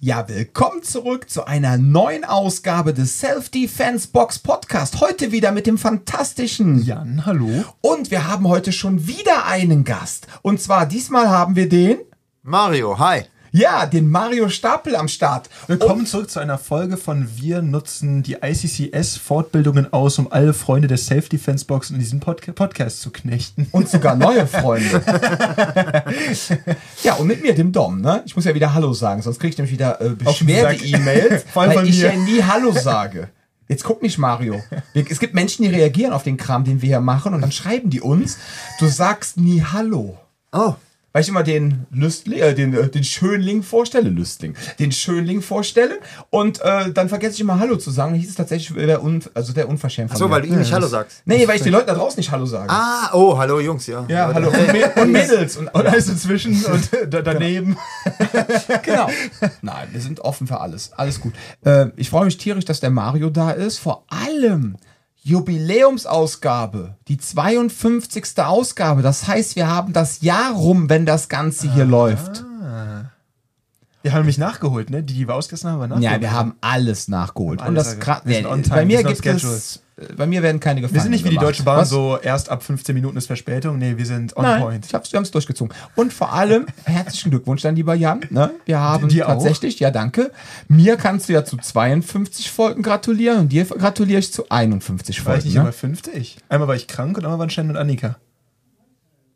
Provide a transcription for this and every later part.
Ja, willkommen zurück zu einer neuen Ausgabe des Self-Defense Box Podcast. Heute wieder mit dem fantastischen Jan, hallo. Und wir haben heute schon wieder einen Gast. Und zwar diesmal haben wir den Mario, hi. Ja, den Mario Stapel am Start. Willkommen zurück zu einer Folge von Wir nutzen die ICCS-Fortbildungen aus, um alle Freunde der Self-Defense-Box in diesem Pod Podcast zu knechten. Und sogar neue Freunde. ja, und mit mir, dem Dom, ne? Ich muss ja wieder Hallo sagen, sonst kriege ich nämlich wieder äh, Beschwerde-E-Mails, weil ich ja nie Hallo sage. Jetzt guck nicht, Mario. Es gibt Menschen, die reagieren auf den Kram, den wir hier machen, und dann schreiben die uns, du sagst nie Hallo. Oh weil ich immer den Lüstling, äh, den, äh, den Schönling vorstelle, Lüstling, den Schönling vorstelle und äh, dann vergesse ich immer Hallo zu sagen. Dann hieß es tatsächlich der, Un also der Unverschämt. Ach so, weil du ihm nicht Hallo sagst. Nee, weil ich den Leuten da draußen nicht Hallo sage. Ah, oh, hallo Jungs, ja. Ja, hallo. Und, und Mädels. Und, und alles inzwischen und daneben. genau. Nein, wir sind offen für alles. Alles gut. Äh, ich freue mich tierisch, dass der Mario da ist. Vor allem, Jubiläumsausgabe, die 52. Ausgabe. Das heißt, wir haben das Jahr rum, wenn das Ganze hier ah. läuft. Wir haben nämlich nachgeholt, ne? Die, die wir ausgelassen haben, haben Ja, wir haben alles nachgeholt. Alles und das ja, bei mir gibt es bei mir werden keine Gefallen. Wir sind nicht wie die Deutsche Bahn, Was? so erst ab 15 Minuten ist Verspätung. Nee, wir sind on Nein, point. Ich hab's, wir haben es durchgezogen. Und vor allem, herzlichen Glückwunsch dann, lieber Jan. Ne? Wir haben dir tatsächlich, auch? ja danke. Mir kannst du ja zu 52 Folgen gratulieren und dir gratuliere ich zu 51 Folgen. War ich nicht ne? immer 50? Einmal war ich krank und einmal waren Shen und Annika.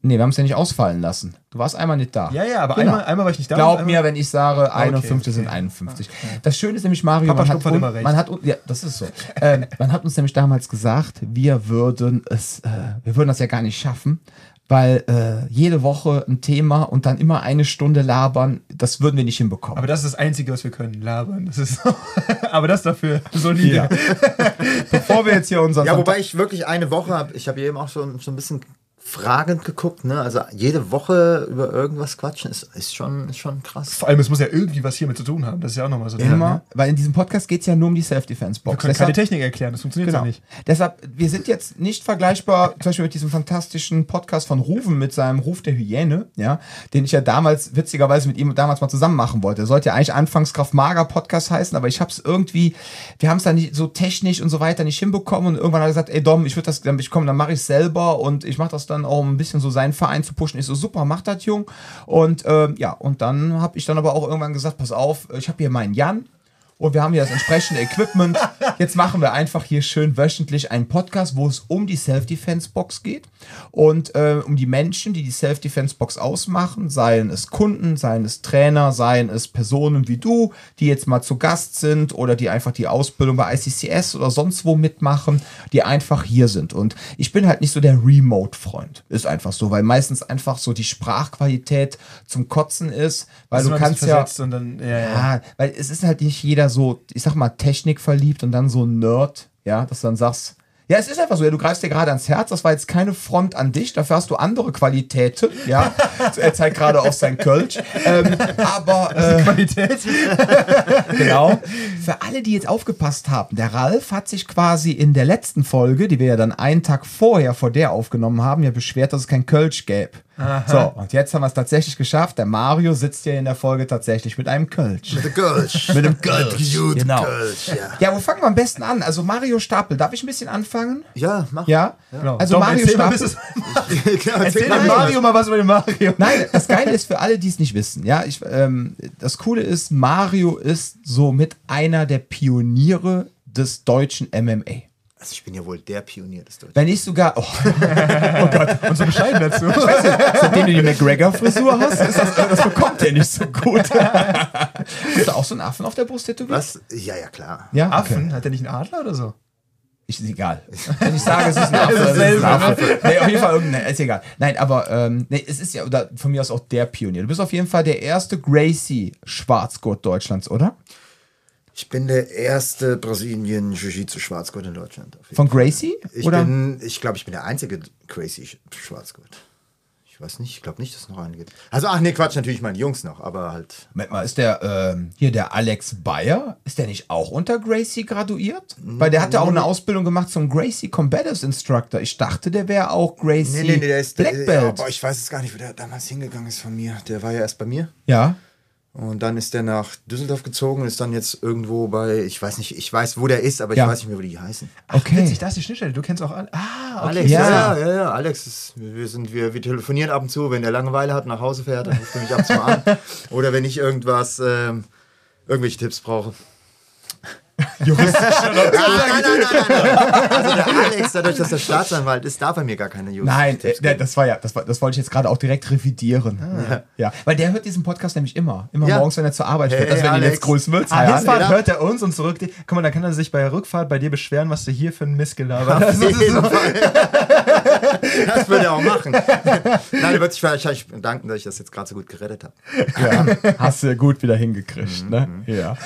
Nee, wir haben es ja nicht ausfallen lassen. Du warst einmal nicht da. Ja, ja, aber genau. einmal, einmal war ich nicht da. Glaub mir, wenn ich sage, 51 okay, okay. sind 51. Okay. Das Schöne ist nämlich, Mario, man hat, un, man hat, ja, das ist so. ähm, man hat uns nämlich damals gesagt, wir würden es, äh, wir würden das ja gar nicht schaffen, weil äh, jede Woche ein Thema und dann immer eine Stunde labern, das würden wir nicht hinbekommen. Aber das ist das Einzige, was wir können, labern. Das ist so. aber das dafür solide. Ja. Bevor wir jetzt hier unseren. Ja, wobei ich wirklich eine Woche habe, ich habe eben auch schon, schon ein bisschen fragend geguckt, ne? Also jede Woche über irgendwas quatschen ist, ist, schon, ist schon krass. Vor allem, es muss ja irgendwie was hiermit zu tun haben. Das ist ja auch nochmal so. Immer, ne? weil in diesem Podcast geht es ja nur um die Self-Defense-Box. Wir können Deshalb, keine Technik erklären, das funktioniert genau. ja nicht. Deshalb, wir sind jetzt nicht vergleichbar, zum Beispiel mit diesem fantastischen Podcast von Rufen mit seinem Ruf der Hyäne, ja, den ich ja damals, witzigerweise mit ihm damals mal zusammen machen wollte. Er sollte ja eigentlich anfangs Kraft-Mager-Podcast heißen, aber ich habe es irgendwie, wir haben es dann nicht so technisch und so weiter nicht hinbekommen und irgendwann hat er gesagt, ey Dom, ich würde das, ich komme, dann mache ich selber und ich mache das dann auch ein bisschen so seinen Verein zu pushen. Ich so, super, mach das, Jung. Und ähm, ja, und dann habe ich dann aber auch irgendwann gesagt, pass auf, ich habe hier meinen Jan, und wir haben hier das entsprechende Equipment. Jetzt machen wir einfach hier schön wöchentlich einen Podcast, wo es um die Self-Defense-Box geht und äh, um die Menschen, die die Self-Defense-Box ausmachen, seien es Kunden, seien es Trainer, seien es Personen wie du, die jetzt mal zu Gast sind oder die einfach die Ausbildung bei ICCS oder sonst wo mitmachen, die einfach hier sind. Und ich bin halt nicht so der Remote-Freund. Ist einfach so, weil meistens einfach so die Sprachqualität zum Kotzen ist, weil also du kannst ja, dann, ja, ja, ja, weil es ist halt nicht jeder so, ich sag mal, Technik verliebt und dann so ein Nerd, ja, dass du dann sagst, ja, es ist einfach so, ja, du greifst dir gerade ans Herz, das war jetzt keine Front an dich, dafür hast du andere Qualitäten, ja. er zeigt gerade auf sein Kölsch. Ähm, aber äh, Qualität. genau. Für alle, die jetzt aufgepasst haben, der Ralf hat sich quasi in der letzten Folge, die wir ja dann einen Tag vorher vor der aufgenommen haben, ja beschwert, dass es kein Kölsch gäbe. Aha. So, und jetzt haben wir es tatsächlich geschafft. Der Mario sitzt hier in der Folge tatsächlich mit einem Kölsch. Mit dem Kölsch. mit dem Kölsch. Genau. Kölsch, ja. ja, wo fangen wir am besten an? Also Mario Stapel, darf ich ein bisschen anfangen? Ja, mach. Ja? ja. Genau. Also Doch, Mario Stapel. Mal, erzähl, erzähl mal Mario mal was über den Mario. Nein, das Geile ist für alle, die es nicht wissen. Ja, ich, ähm, das Coole ist, Mario ist somit einer der Pioniere des deutschen MMA. Also ich bin ja wohl der Pionier des Deutschen. Wenn ich sogar. Oh, oh Gott, und so bescheiden dazu. Seitdem du die McGregor-Frisur hast, ist das, das bekommt der nicht so gut. hast du auch so einen Affen auf der Brust tätowiert? Was? Ja, ja, klar. Ja, okay. Affen? Hat der nicht einen Adler oder so? Ich, ist egal. Wenn ich sage, es ist ein Affe, ist, es ein Affe. Nee, auf jeden Fall irgendein, ist egal. Nein, aber ähm, nee, es ist ja oder von mir aus auch der Pionier. Du bist auf jeden Fall der erste Gracie-Schwarzgurt Deutschlands, oder? Ich bin der erste Brasilien Jiu-Jitsu Schwarzgurt in Deutschland. Von Gracie? Ich oder? bin, ich glaube, ich bin der einzige Gracie Schwarzgurt. Ich weiß nicht, ich glaube nicht, dass es noch einen gibt. Also, ach nee, Quatsch, natürlich meine Jungs noch, aber halt. Moment mal, ist der ähm, hier der Alex Bayer, ist der nicht auch unter Gracie graduiert? Weil der hat ja auch eine Ausbildung gemacht zum Gracie Combatives Instructor. Ich dachte, der wäre auch Gracie nee, nee, nee, der ist, Black Belt. Ja, aber ich weiß es gar nicht, wo der damals hingegangen ist von mir. Der war ja erst bei mir. Ja. Und dann ist der nach Düsseldorf gezogen und ist dann jetzt irgendwo bei, ich weiß nicht, ich weiß, wo der ist, aber ich Ja. weiß nicht mehr, wo die heißen. Okay. Witzig, da ist die Schnittstelle. Du kennst auch alle. Ah, okay. Alex, Ja. ja, ja, ja, ja. Alex, ist, wir, sind, wir, wir telefonieren ab und zu, wenn der Langeweile hat, nach Hause fährt, dann ruft er mich ab und zu an. Oder wenn ich irgendwas, ähm, irgendwelche Tipps brauche. Juristisch. Nein, nein, nein, nein, nein. Also der Alex, dadurch, dass er Staatsanwalt ist, darf er mir gar keine Jungs. Nein, der- das war ja, das, war, das wollte ich jetzt gerade auch direkt revidieren. Ja. weil der hört diesen Podcast nämlich immer. Immer Ja. morgens, wenn er zur Arbeit fährt. Hey, also wenn ihn Alex. jetzt grüßen willst. Ah, Hi, Hinfahrt Alex. hört er uns und zurück. Guck mal, da kann er sich bei der Rückfahrt bei dir beschweren, was du hier für ein Mist gelabert hast. Auf jeden Fall. Das würde er auch machen. Nein, er wird sich wahrscheinlich bedanken, dass ich das jetzt gerade so gut gerettet habe. Ja, hast du gut wieder hingekriegt, ne? Ja.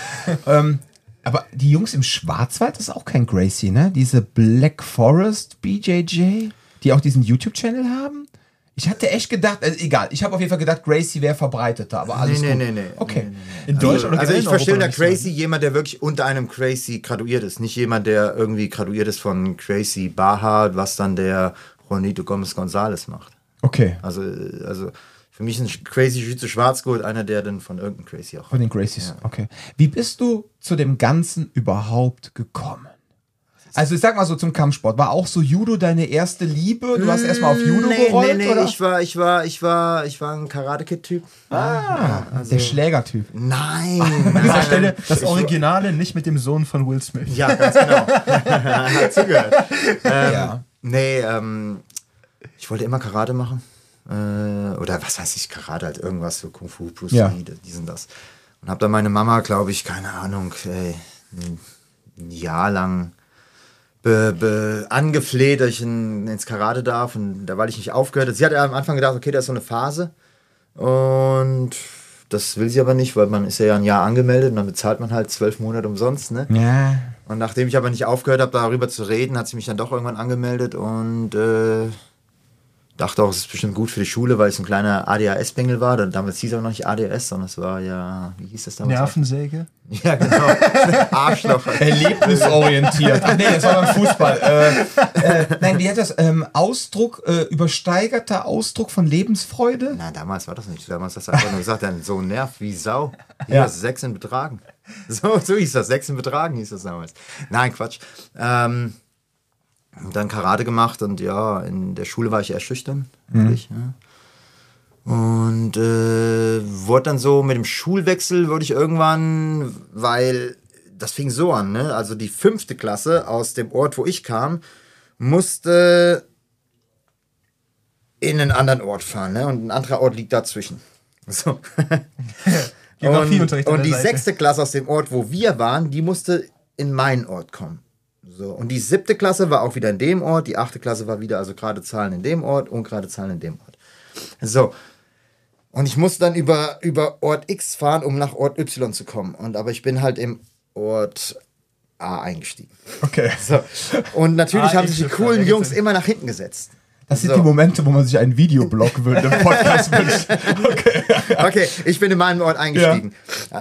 ähm, aber die Jungs im Schwarzwald ist auch kein Gracie, ne? Diese Black Forest BJJ, die auch diesen YouTube-Channel haben. Ich hatte echt gedacht, also egal, ich habe auf jeden Fall gedacht, Gracie wäre verbreiteter, aber alles Nee, gut. nee, nee, nee. Okay. Nee, nee, In Deutschland Also, oder also ich verstehe unter Crazy jemand, der wirklich unter einem Crazy graduiert ist. Nicht jemand, der irgendwie graduiert ist von Crazy Baha, was dann der Juanito Gomez González macht. Okay. Also, also für mich ist ein Crazy Schütze Schwarzgurt einer, der dann von irgendeinem Crazy auch. Von den Gracies, okay. Wie bist du zu dem Ganzen überhaupt gekommen? Also ich sag mal so zum Kampfsport. War auch so Judo deine erste Liebe? Du hast erstmal auf Judo nee, gerollt, nee, nee, oder? ich war, ich war, ich war, ich war ein Karate-Kid-Typ. ah, der Schlägertyp. Nein. An dieser. Stelle das Originale, nicht mit dem Sohn von Will Smith. Ja, ganz genau. Hat zugehört. Ähm, Ja. Nee, ähm, ich wollte immer Karate machen. Äh, oder was weiß ich, Karate, halt irgendwas, so Kung Fu, Bruce Ja. Lee, dies und das. Und habe dann meine Mama, glaube ich, keine Ahnung, ey, ein ein Jahr lang be, be, angefleht, dass ich in, ins Karate darf. Und da, weil ich nicht aufgehört habe. Sie hat ja am Anfang gedacht, okay, das ist so eine Phase. Und das will sie aber nicht, weil man ist ja ein Jahr angemeldet und dann bezahlt man halt zwölf Monate umsonst, ne? Ja. Und nachdem ich aber nicht aufgehört habe, darüber zu reden, hat sie mich dann doch irgendwann angemeldet und äh, dachte auch, es ist bestimmt gut für die Schule, weil es ein kleiner ADHS-Bengel war. Dann- Damals hieß es auch noch nicht ADHS, sondern es war ja, wie hieß das damals? Nervensäge. Ja, genau. Arschloch. Erlebnisorientiert. Ach nee, das war beim Fußball. Äh, äh, nein, wie hat das? Ähm, Ausdruck, äh, übersteigerter Ausdruck von Lebensfreude? Nein, damals war das nicht. Damals hast du einfach nur gesagt, dein Sohn nervt wie Sau. Hier Ja. hast du sechs in Betragen. So, so hieß das. Sechs in Betragen hieß das damals. Nein, Quatsch. Ähm, dann Karate gemacht und ja, in der Schule war ich eher schüchtern. Wirklich, ja. Und äh, wurde dann so mit dem Schulwechsel, wurde ich irgendwann, weil das fing so an, ne? Also die fünfte Klasse aus dem Ort, wo ich kam, musste in einen anderen Ort fahren, ne? Und ein anderer Ort liegt dazwischen. So. Und, und die Seite. sechste Klasse aus dem Ort, wo wir waren, die musste in meinen Ort kommen. So. Und die siebte Klasse war auch wieder in dem Ort, die achte Klasse war wieder also gerade Zahlen in dem Ort, ungerade Zahlen in dem Ort. So. Und ich musste dann über, über Ort X fahren, um nach Ort Y zu kommen. Und aber ich bin halt im Ort A eingestiegen. Okay. So. Und natürlich haben sich die coolen. Jungs immer nach hinten gesetzt. Das sind So. die Momente, wo man sich einen Videoblog im Podcast wünscht. Okay. Okay, ich bin in meinen Ort eingestiegen.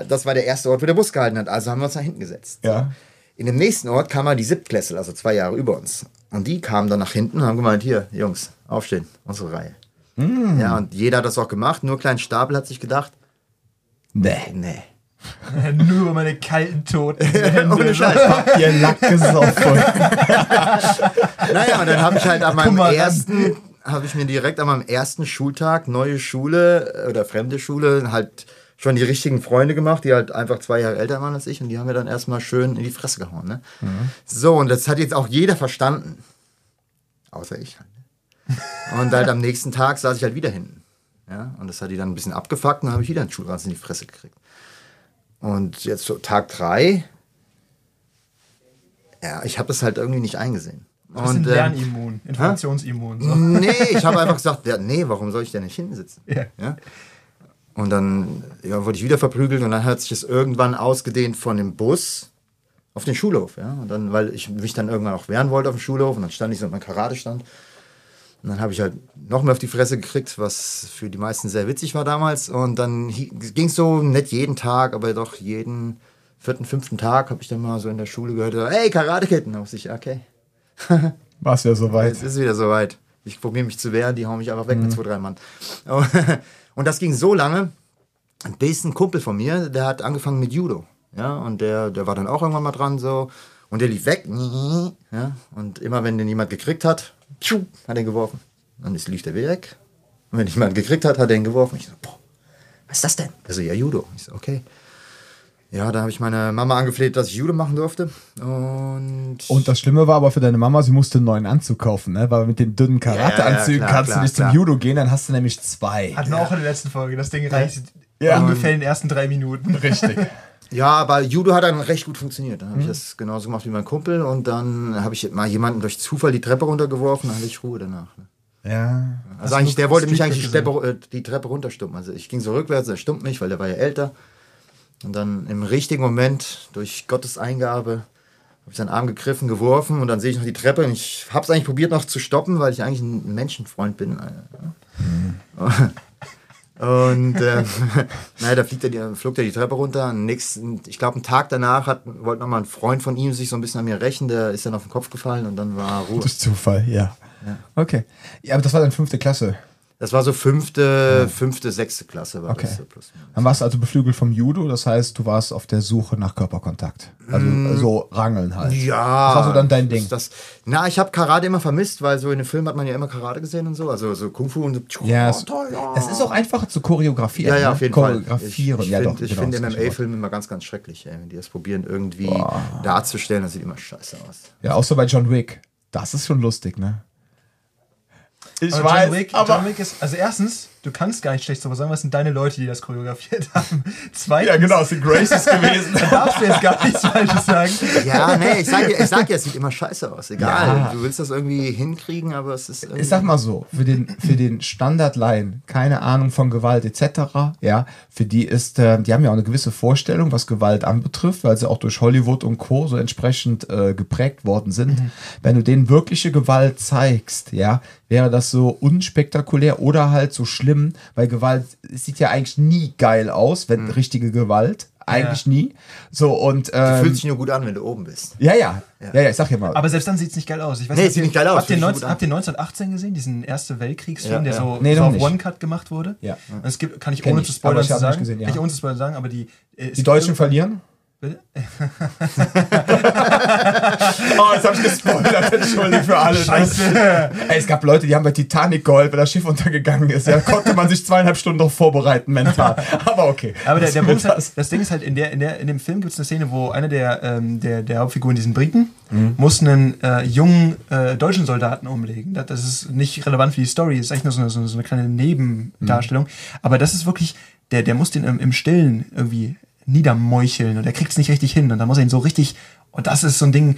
Das war der erste Ort, wo der Bus gehalten hat. Also haben wir uns nach hinten gesetzt. Ja. In dem nächsten Ort kam mal die Siebtklässler, also zwei Jahre über uns. Und die kamen dann nach hinten und haben gemeint, hier, Jungs, aufstehen, unsere Reihe. Ja, und jeder hat das auch gemacht, nur Klein Stapel hat sich gedacht, Nee. nee. Nur über meine kalten, toten. Ohne Scheiß. Habt ihr Lack gesoffen? Naja, und dann habe ich halt an meinem ersten, habe ich mir direkt an meinem ersten Schultag, neue Schule äh, oder fremde Schule, halt schon die richtigen Freunde gemacht, die halt einfach zwei Jahre älter waren als ich und die haben mir dann erstmal schön in die Fresse gehauen. Ne? So, und das hat jetzt auch jeder verstanden. Außer ich halt. ne? Und halt am nächsten Tag saß ich halt wieder hinten. Ja? Und das hat die dann ein bisschen abgefuckt und dann habe ich wieder einen Schulranz in die Fresse gekriegt. Und jetzt so Tag drei, ja, ich habe das halt irgendwie nicht eingesehen. Und, ähm, Lernimmun, Informationsimmun. So. Nee, ich habe einfach gesagt, ja, nee, warum soll ich denn nicht hinten sitzen? Ja. Und dann ja, wurde ich wieder verprügelt und dann hat sich das irgendwann ausgedehnt von dem Bus auf den Schulhof. Ja? Und dann, weil ich mich dann irgendwann auch wehren wollte auf dem Schulhof und dann stand ich so mit meinem Karatestand. Und dann habe ich halt noch mehr auf die Fresse gekriegt, was für die meisten sehr witzig war damals. Und dann ging es so nicht jeden Tag, aber doch jeden vierten, fünften Tag habe ich dann mal so in der Schule gehört, hey, Karate-Kid. Und dann wusste ich, okay, War es ja soweit. es ist wieder soweit. Ich probiere mich zu wehren, die hauen mich einfach weg mit zwei, drei Mann. Und das ging so lange, Bis ein Kumpel von mir, der hat angefangen mit Judo. Ja, und der, der war dann auch irgendwann mal dran so. Und der lief weg. Ja, und immer wenn den jemand gekriegt hat, hat er ihn geworfen. Dann ist, lief der weg. Und wenn jemand gekriegt hat, hat er ihn geworfen. Ich so, boah, was ist das denn? Er so, ja, Judo. Ich so, okay. Ja, da habe ich meine Mama angefleht, dass ich Judo machen durfte. Und, Und das Schlimme war aber für deine Mama, sie musste einen neuen Anzug kaufen, ne? Weil mit den dünnen Karateanzügen klar, kannst klar, du nicht klar. zum Judo gehen, dann hast du nämlich zwei. Hatten wir auch in der letzten Folge. Das Ding reicht Ja. ungefähr in den ersten drei Minuten. Richtig. Ja, aber Judo hat dann recht gut funktioniert. Dann habe ich das genauso gemacht wie mein Kumpel und dann habe ich mal jemanden durch Zufall die Treppe runtergeworfen, dann hatte ich Ruhe danach. Ne? Ja. Also eigentlich, der wollte mich eigentlich die Cred Treppe, äh, die Treppe runterstumpen. Also ich ging so rückwärts, er stummt mich, weil der war ja älter. Und dann im richtigen Moment, durch Gottes Eingabe, habe ich seinen Arm gegriffen, geworfen und dann sehe ich noch die Treppe und ich habe es eigentlich probiert noch zu stoppen, weil ich eigentlich ein Menschenfreund bin. Und äh, naja, da fliegt er die, flog er die Treppe runter. Nächsten, ich glaube, einen Tag danach hat, wollte nochmal ein Freund von ihm sich so ein bisschen an mir rächen. Der ist dann auf den Kopf gefallen und dann war Ruhe. Durch Zufall, ja. Okay. Ja, aber das war dann fünfte Klasse. Das war so fünfte, fünfte, sechste Klasse war Okay. das. so. Dann warst du also beflügelt vom Judo, das heißt, du warst auf der Suche nach Körperkontakt. Also so rangeln halt. Ja. Das war so dann dein Ding. Das, na, ich habe Karate immer vermisst, weil so in den Filmen hat man ja immer Karate gesehen und so. Also so Kung Fu und so. Ja, es, toll, ja. es ist auch einfacher zu choreografieren. Ja, ja, ne? auf jeden Fall. Ich, Choreografieren, ich ja finde genau, find MMA-Filme immer ganz, ganz schrecklich, ey, wenn die das probieren, irgendwie darzustellen. Das sieht immer scheiße aus. Ja, außer bei John Wick. Das ist schon lustig, ne? Ich Aber John Wick, John Wick ist, also erstens, du kannst gar nicht schlecht sowas sagen, was sind deine Leute, die das choreografiert haben. Zweitens, ja, genau, es sind Graces gewesen. da darfst du jetzt gar nichts Falsches sagen. Ja, nee, ich sag, dir- ich sag ja, es sieht immer scheiße aus. Egal. Ja. Du willst das irgendwie hinkriegen, aber es ist. Ich sag mal so, für den, für den Standardlaien, keine Ahnung von Gewalt etc., ja, für die ist, äh, die haben ja auch eine gewisse Vorstellung, was Gewalt anbetrifft, weil sie auch durch Hollywood und Co. so entsprechend äh, geprägt worden sind. Wenn du denen wirkliche Gewalt zeigst, ja, wäre das so unspektakulär oder halt so schlimm, weil Gewalt sieht ja eigentlich nie geil aus, wenn richtige Gewalt. Eigentlich Ja. nie. So, und ähm, Fühlt sich nur gut an, wenn du oben bist. ja, ja, ja, ja, ich sag ja mal. Aber selbst dann sieht es nicht geil aus. Ich weiß Nee, nicht, sieht nicht geil aus. Habt ihr, Fühlt sich 19, gut an. habt ihr 1918 gesehen, diesen Erste Weltkriegsfilm, Ja, der ja. so, Nee, so auf. One-Cut gemacht wurde? Ja. Und Es gibt, kann ich Kenn ohne ich, zu spoilern ich sagen, gesehen, ja. nicht ohne zu spoilern sagen, aber die... äh, die Deutschen verlieren? Bitte? Oh, jetzt hab ich gespoilert. Entschuldigung für alle. Scheiße. Ey, es gab Leute, die haben bei Titanic geheult, weil das Schiff untergegangen ist. Ja, konnte man sich zweieinhalb Stunden noch vorbereiten mental. Aber okay. Aber der, der Punkt wird halt, das Ding ist halt, in, der, in, der, in dem Film gibt es eine Szene, wo einer der, ähm, der, der Hauptfiguren, diesen Briten, muss einen äh, jungen äh, deutschen Soldaten umlegen. Das, das ist nicht relevant für die Story, das ist eigentlich nur so eine, so eine- kleine Nebendarstellung. Aber das ist wirklich, der, der muss den im, im Stillen irgendwie niedermeucheln und der kriegt es nicht richtig hin. Und da muss er ihn so richtig, und das ist so ein Ding,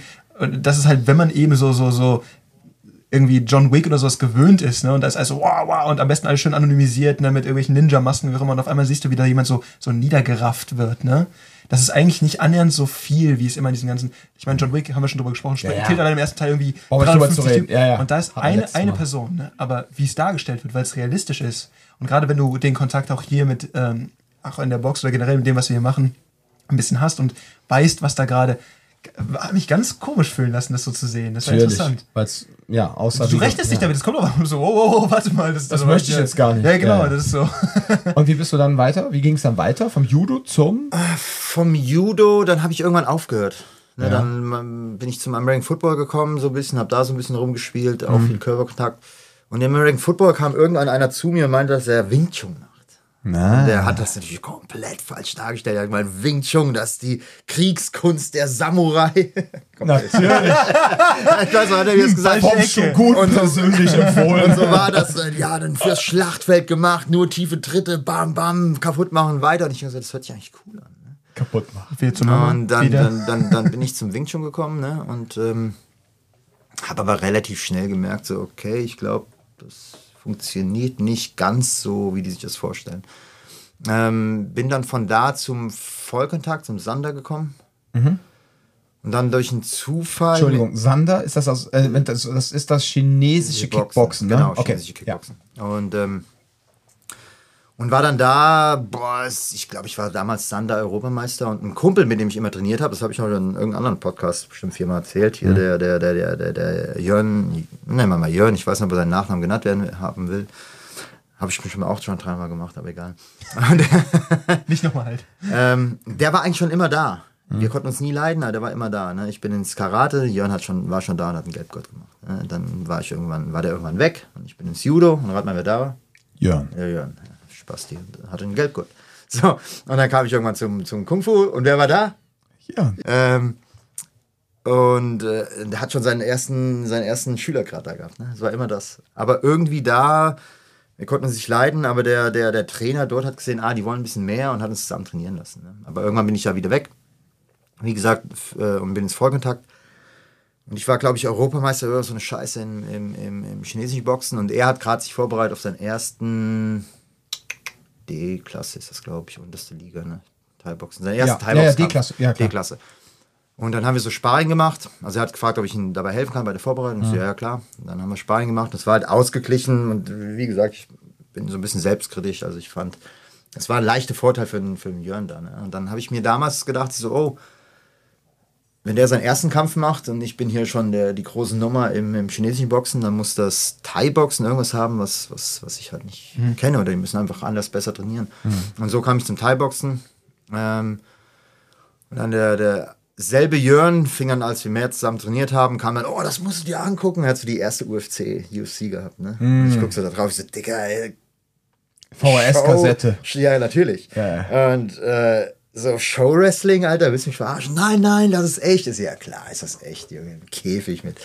das ist halt, wenn man eben so, so, so irgendwie John Wick oder sowas gewöhnt ist, ne? Und da ist alles so, wow, wow, und am besten alles schön anonymisiert, ne? Mit irgendwelchen Ninja-Masken, wie auch immer. Und auf einmal siehst du, wie da jemand so, so niedergerafft wird, ne? Das ist eigentlich nicht annähernd so viel, wie es immer in diesen ganzen. Ich meine, John Wick haben wir schon drüber gesprochen, Ja, ja. killt allein im ersten Teil irgendwie. Drüber 350 zu reden. Typen. Ja, ja. Und da ist eine, eine. Person, ne? Aber wie es dargestellt wird, weil es realistisch ist. Und gerade wenn du den Kontakt auch hier mit, ähm, auch in der Box oder generell mit dem, was wir hier machen, ein bisschen hast und weißt, was da gerade. Hat mich ganz komisch fühlen lassen, das so zu sehen. Das war Natürlich. interessant. Weil's, ja, außer Du rechnest nicht ja. damit, es kommt aber so, oh, oh, oh, warte mal. Das, Das möchte ich jetzt gar nicht. Ja, genau, Ja, das ist so. Und wie bist du dann weiter? Wie ging es dann weiter? Vom Judo zum? Vom Judo, dann habe ich irgendwann aufgehört. Ne, Ja. Dann ähm, bin ich zum American Football gekommen, so ein bisschen, habe da so ein bisschen rumgespielt, Mhm. auch viel Körperkontakt. Und im American Football kam irgendwann einer zu mir und meinte, dass er Wing Chun Na. Der hat das natürlich komplett falsch dargestellt. Er hat gemeint, Wing Chun, das ist die Kriegskunst der Samurai. Natürlich. ich weiß, was hat er jetzt gesagt? Vom Shogun persönlich empfohlen. Und so war das, äh, ja, dann fürs Schlachtfeld gemacht, nur tiefe Tritte, bam, bam, kaputt machen, weiter. Und ich habe gesagt, das hört sich eigentlich cool an. Ne? Kaputt machen. Viel zu Mama. Und dann, dann, dann, dann bin ich zum Wing Chun gekommen ne? und ähm, habe aber relativ schnell gemerkt, so, okay, ich glaube, das funktioniert nicht ganz so, wie die sich das vorstellen. Ähm, bin dann von da zum Vollkontakt, zum Sander gekommen. Und dann durch einen Zufall. Entschuldigung, Sander, ist das, aus, äh, das, das ist das chinesische Kickboxen, ne? Genau, okay. chinesische Kickboxen. Und, ähm, und war dann da, boah, ich glaube, ich war damals Sander-Europameister und ein Kumpel, mit dem ich immer trainiert habe, das habe ich auch in irgendeinem anderen Podcast bestimmt viermal erzählt, hier der, der, der, der, der, der Jörn, nennen wir mal Jörn, ich weiß nicht, ob er seinen Nachnamen genannt werden haben will, Habe ich bestimmt auch schon dreimal gemacht, aber egal. Nicht nochmal halt. Ähm, der war eigentlich schon immer da. Wir konnten uns nie leiden, aber der war immer da. Ne? Ich bin ins Karate, Jörn hat schon, war schon da und hat einen Gelbgott gemacht. Ne? Dann war ich irgendwann, war der irgendwann weg und ich bin ins Judo und rat mal, wer da war. Jörn. Ja, Jörn. Ja, Spasti und hatte einen Gelbgott. So, und dann kam ich irgendwann zum, zum Kung Fu und wer war da? Jörn. Ähm, und äh, der hat schon seinen ersten, seinen ersten Schülergrad da gehabt. Ne? Das war immer das. Aber irgendwie da, wir konnten uns nicht leiden, aber der, der, der Trainer dort hat gesehen, ah, die wollen ein bisschen mehr und hat uns zusammen trainieren lassen. Ne? Aber irgendwann bin ich da wieder weg. Wie gesagt, äh, und bin ins Vollkontakt. Und ich war, glaube ich, Europameister oder so eine Scheiße im, im, im, im chinesischen Boxen. Und er hat gerade sich vorbereitet auf seinen ersten D-Klasse, ist das, glaube ich, unterste Liga, ne? Thai-Boxen. Seine erste Ja, ja, ja, Thai-Boxen. D-Klasse, ja. D-Klasse. Und dann haben wir so Sparring gemacht. Also er hat gefragt, ob ich ihm dabei helfen kann bei der Vorbereitung. Ich so, ja, ja, klar. Und dann haben wir Sparring gemacht. Das war halt ausgeglichen. Und wie gesagt, ich bin so ein bisschen selbstkritisch. Also ich fand, es war ein leichter Vorteil für den, für den Jörn da. Ne? Und dann habe ich mir damals gedacht, so, oh, wenn der seinen ersten Kampf macht und ich bin hier schon der, die große Nummer im, im chinesischen Boxen, dann muss das Thai-Boxen irgendwas haben, was, was, was ich halt nicht kenne. Oder die müssen einfach anders besser trainieren. Und so kam ich zum Thai-Boxen. Ähm, und dann der, der selbe Jörn fing an, als wir mehr zusammen trainiert haben, kam dann, oh, das musst du dir angucken. Er hat so die erste UFC, UFC gehabt, ne? Und Ich guck so da drauf, ich so, Digga, ey, VHS-Kassette. Ja, natürlich. Ja. Und äh, so Show-Wrestling, Alter, willst du mich verarschen? Nein, nein, das ist echt. Ist ja klar, ist das echt, Junge. Im Käfig mit.